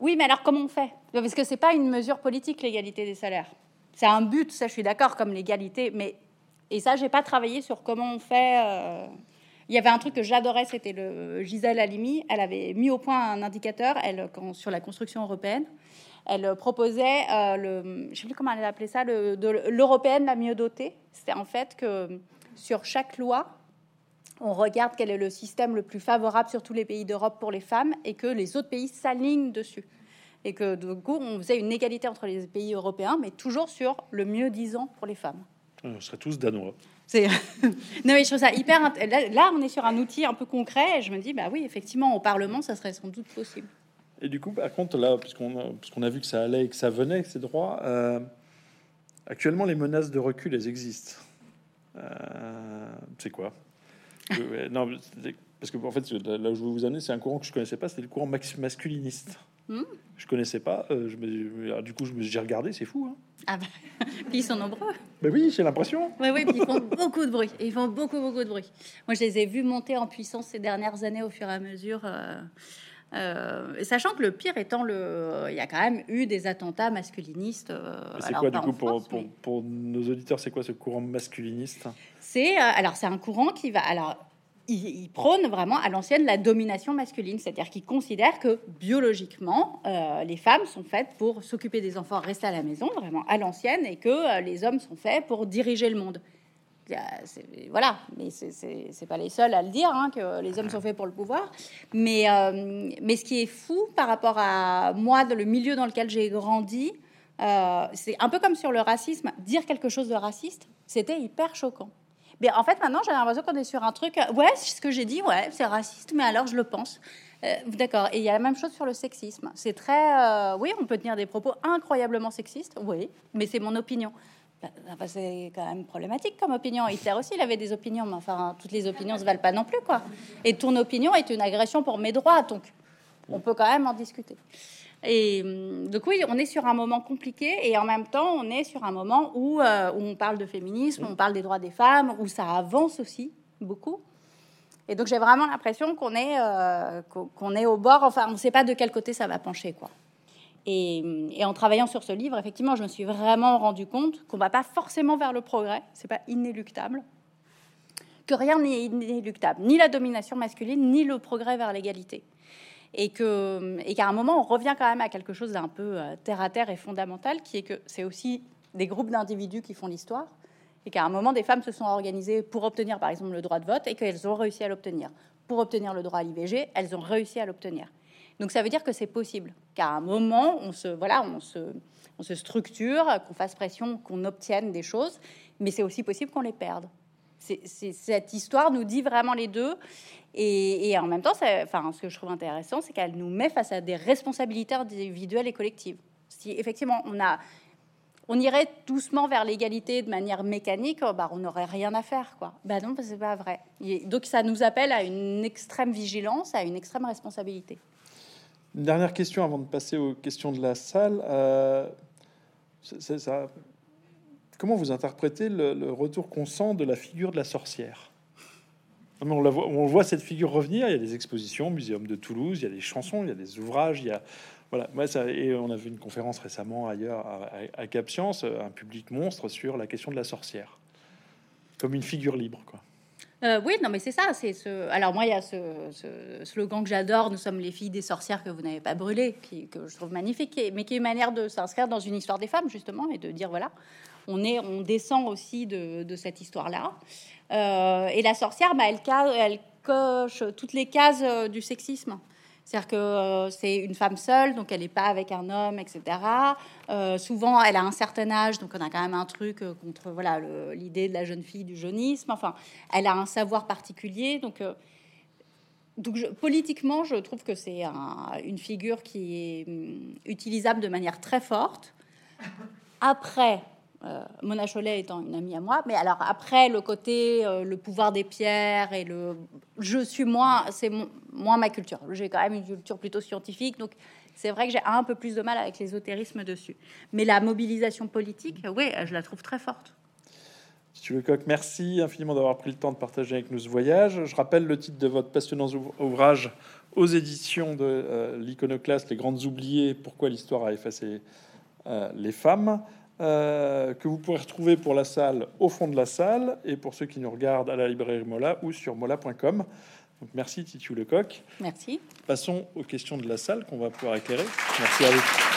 Oui, mais alors comment on fait? Parce que c'est pas une mesure politique, l'égalité des salaires. C'est un but, ça je suis d'accord, comme l'égalité, mais et ça j'ai pas travaillé sur comment on fait. Euh, il y avait un truc que j'adorais, c'était le Gisèle Halimi. Elle avait mis au point un indicateur elle, sur la construction européenne. Elle proposait, euh, le, je ne sais plus comment elle appelait ça, l'européenne la mieux dotée. C'était en fait que sur chaque loi, on regarde quel est le système le plus favorable sur tous les pays d'Europe pour les femmes et que les autres pays s'alignent dessus. Et que du coup, on faisait une égalité entre les pays européens, mais toujours sur le mieux disant pour les femmes. On serait tous danois. [laughs] non, mais je trouve ça hyper. Là, on est sur un outil un peu concret. Et je me dis, bah oui, effectivement, au Parlement, ça serait sans doute possible. Et du coup, par contre, là, puisqu'on a, a vu que ça allait et que ça venait, que ces droits, euh, actuellement, les menaces de recul, elles existent. Euh, c'est quoi? [laughs] Non, parce que en fait, là où je veux vous amener, c'est un courant que je connaissais pas, c'était le courant masculiniste. Hmm? Je connaissais pas. Euh, je me, du coup, j'ai regardé. C'est fou. Hein. Ah bah, [laughs] puis ils sont nombreux. Mais oui, j'ai l'impression. Oui, oui, ils font [laughs] beaucoup de bruit. Ils font beaucoup, beaucoup de bruit. Moi, je les ai vus monter en puissance ces dernières années au fur et à mesure. Euh, euh, sachant que le pire étant le, il y a quand même eu des attentats masculinistes. c'est quoi du coup pour, pour, pour, nos auditeurs, c'est quoi ce courant masculiniste? C'est alors c'est un courant qui va alors il, prône vraiment à l'ancienne la domination masculine, c'est-à-dire qu'il considère que biologiquement, euh, les femmes sont faites pour s'occuper des enfants, rester à la maison, vraiment à l'ancienne, et que euh, les hommes sont faits pour diriger le monde. Voilà, mais c'est pas les seuls à le dire, hein, que les hommes sont faits pour le pouvoir. Mais, euh, mais ce qui est fou par rapport à moi, dans le milieu dans lequel j'ai grandi, c'est un peu comme sur le racisme. Dire quelque chose de raciste, c'était hyper choquant. En fait, maintenant, j'ai l'impression qu'on est sur un truc. Euh, ouais, ce que j'ai dit, ouais, c'est raciste, mais alors je le pense. Euh, d'accord. Et il y a la même chose sur le sexisme. C'est très. Euh, oui, on peut tenir des propos incroyablement sexistes, oui, mais c'est mon opinion. Bah, c'est quand même problématique comme opinion. Hitler aussi, il avait des opinions, mais enfin, toutes les opinions se valent pas non plus, quoi. Et ton opinion est une agression pour mes droits, donc on peut quand même en discuter. Et hum, donc oui, on est sur un moment compliqué et en même temps, on est sur un moment où, euh, où on parle de féminisme, on parle des droits des femmes, où ça avance aussi beaucoup. Et donc j'ai vraiment l'impression qu'on est, euh, qu'on est au bord, enfin on ne sait pas de quel côté ça va pencher. quoi. Et, hum, et, en travaillant sur ce livre, effectivement, je me suis vraiment rendu compte qu'on ne va pas forcément vers le progrès, c'est pas inéluctable, que rien n'est inéluctable, ni la domination masculine, ni le progrès vers l'égalité et qu'à un moment on revient quand même à quelque chose d'un peu euh, terre à terre et fondamental, qui est que c'est aussi des groupes d'individus qui font l'histoire et qu'à un moment des femmes se sont organisées pour obtenir par exemple le droit de vote et qu'elles ont réussi à l'obtenir. Pour obtenir le droit à l'IVG, elles ont réussi à l'obtenir. Donc ça veut dire que c'est possible, qu'à un moment on se voilà, on se on se structure, qu'on fasse pression, qu'on obtienne des choses, mais c'est aussi possible qu'on les perde. Cette histoire nous dit vraiment les deux. Et, en même temps, enfin, ce que je trouve intéressant, c'est qu'elle nous met face à des responsabilités individuelles et collectives. Si effectivement on a on irait doucement vers l'égalité de manière mécanique, bah, on n'aurait rien à faire. Quoi. Bah non, c'est pas vrai. donc ça nous appelle à une extrême vigilance, à une extrême responsabilité. Une dernière question avant de passer aux questions de la salle. Euh, ça, comment vous interprétez le retour qu'on sent de la figure de la sorcière? On, voit, on, voit, cette figure revenir. Il y a des expositions, Muséum de Toulouse, il y a des chansons, il y a des ouvrages. Il y a voilà. Et on a vu une conférence récemment ailleurs à, Cap Science, un public monstre sur la question de la sorcière, comme une figure libre, quoi. Euh, oui, non, mais c'est ça. C'est ce... Alors moi, il y a ce, ce slogan que j'adore "Nous sommes les filles des sorcières que vous n'avez pas brûlées", qui, que je trouve magnifique, mais qui est une manière de s'inscrire dans une histoire des femmes justement et de dire voilà, on est, on descend aussi de, cette histoire-là. Euh, et la sorcière, bah, elle, elle coche toutes les cases euh, du sexisme. C'est-à-dire que euh, c'est une femme seule, donc elle n'est pas avec un homme, etc. Souvent, elle a un certain âge, donc on a quand même un truc contre voilà l'idée de la jeune fille du jeunisme. Enfin, elle a un savoir particulier, donc. donc politiquement, je trouve que c'est une figure qui est hum, utilisable de manière très forte. Après, Mona Cholet étant une amie à moi. Mais alors après, le côté, euh, le pouvoir des pierres et le, je suis moins, c'est moins ma culture. J'ai quand même une culture plutôt scientifique, donc c'est vrai que j'ai un peu plus de mal avec l'ésotérisme dessus. Mais la mobilisation politique, oui, je la trouve très forte. Monsieur Lecoq, merci infiniment d'avoir pris le temps de partager avec nous ce voyage. Je rappelle le titre de votre passionnant ouvrage aux éditions de euh, l'Iconoclaste, Les Grandes Oubliées, Pourquoi l'histoire a effacé les femmes. Euh, que vous pourrez retrouver pour la salle au fond de la salle et pour ceux qui nous regardent à la librairie Mola ou sur mola.com. Donc merci Titu Lecoq. Merci. Passons aux questions de la salle qu'on va pouvoir éclairer. Merci à vous.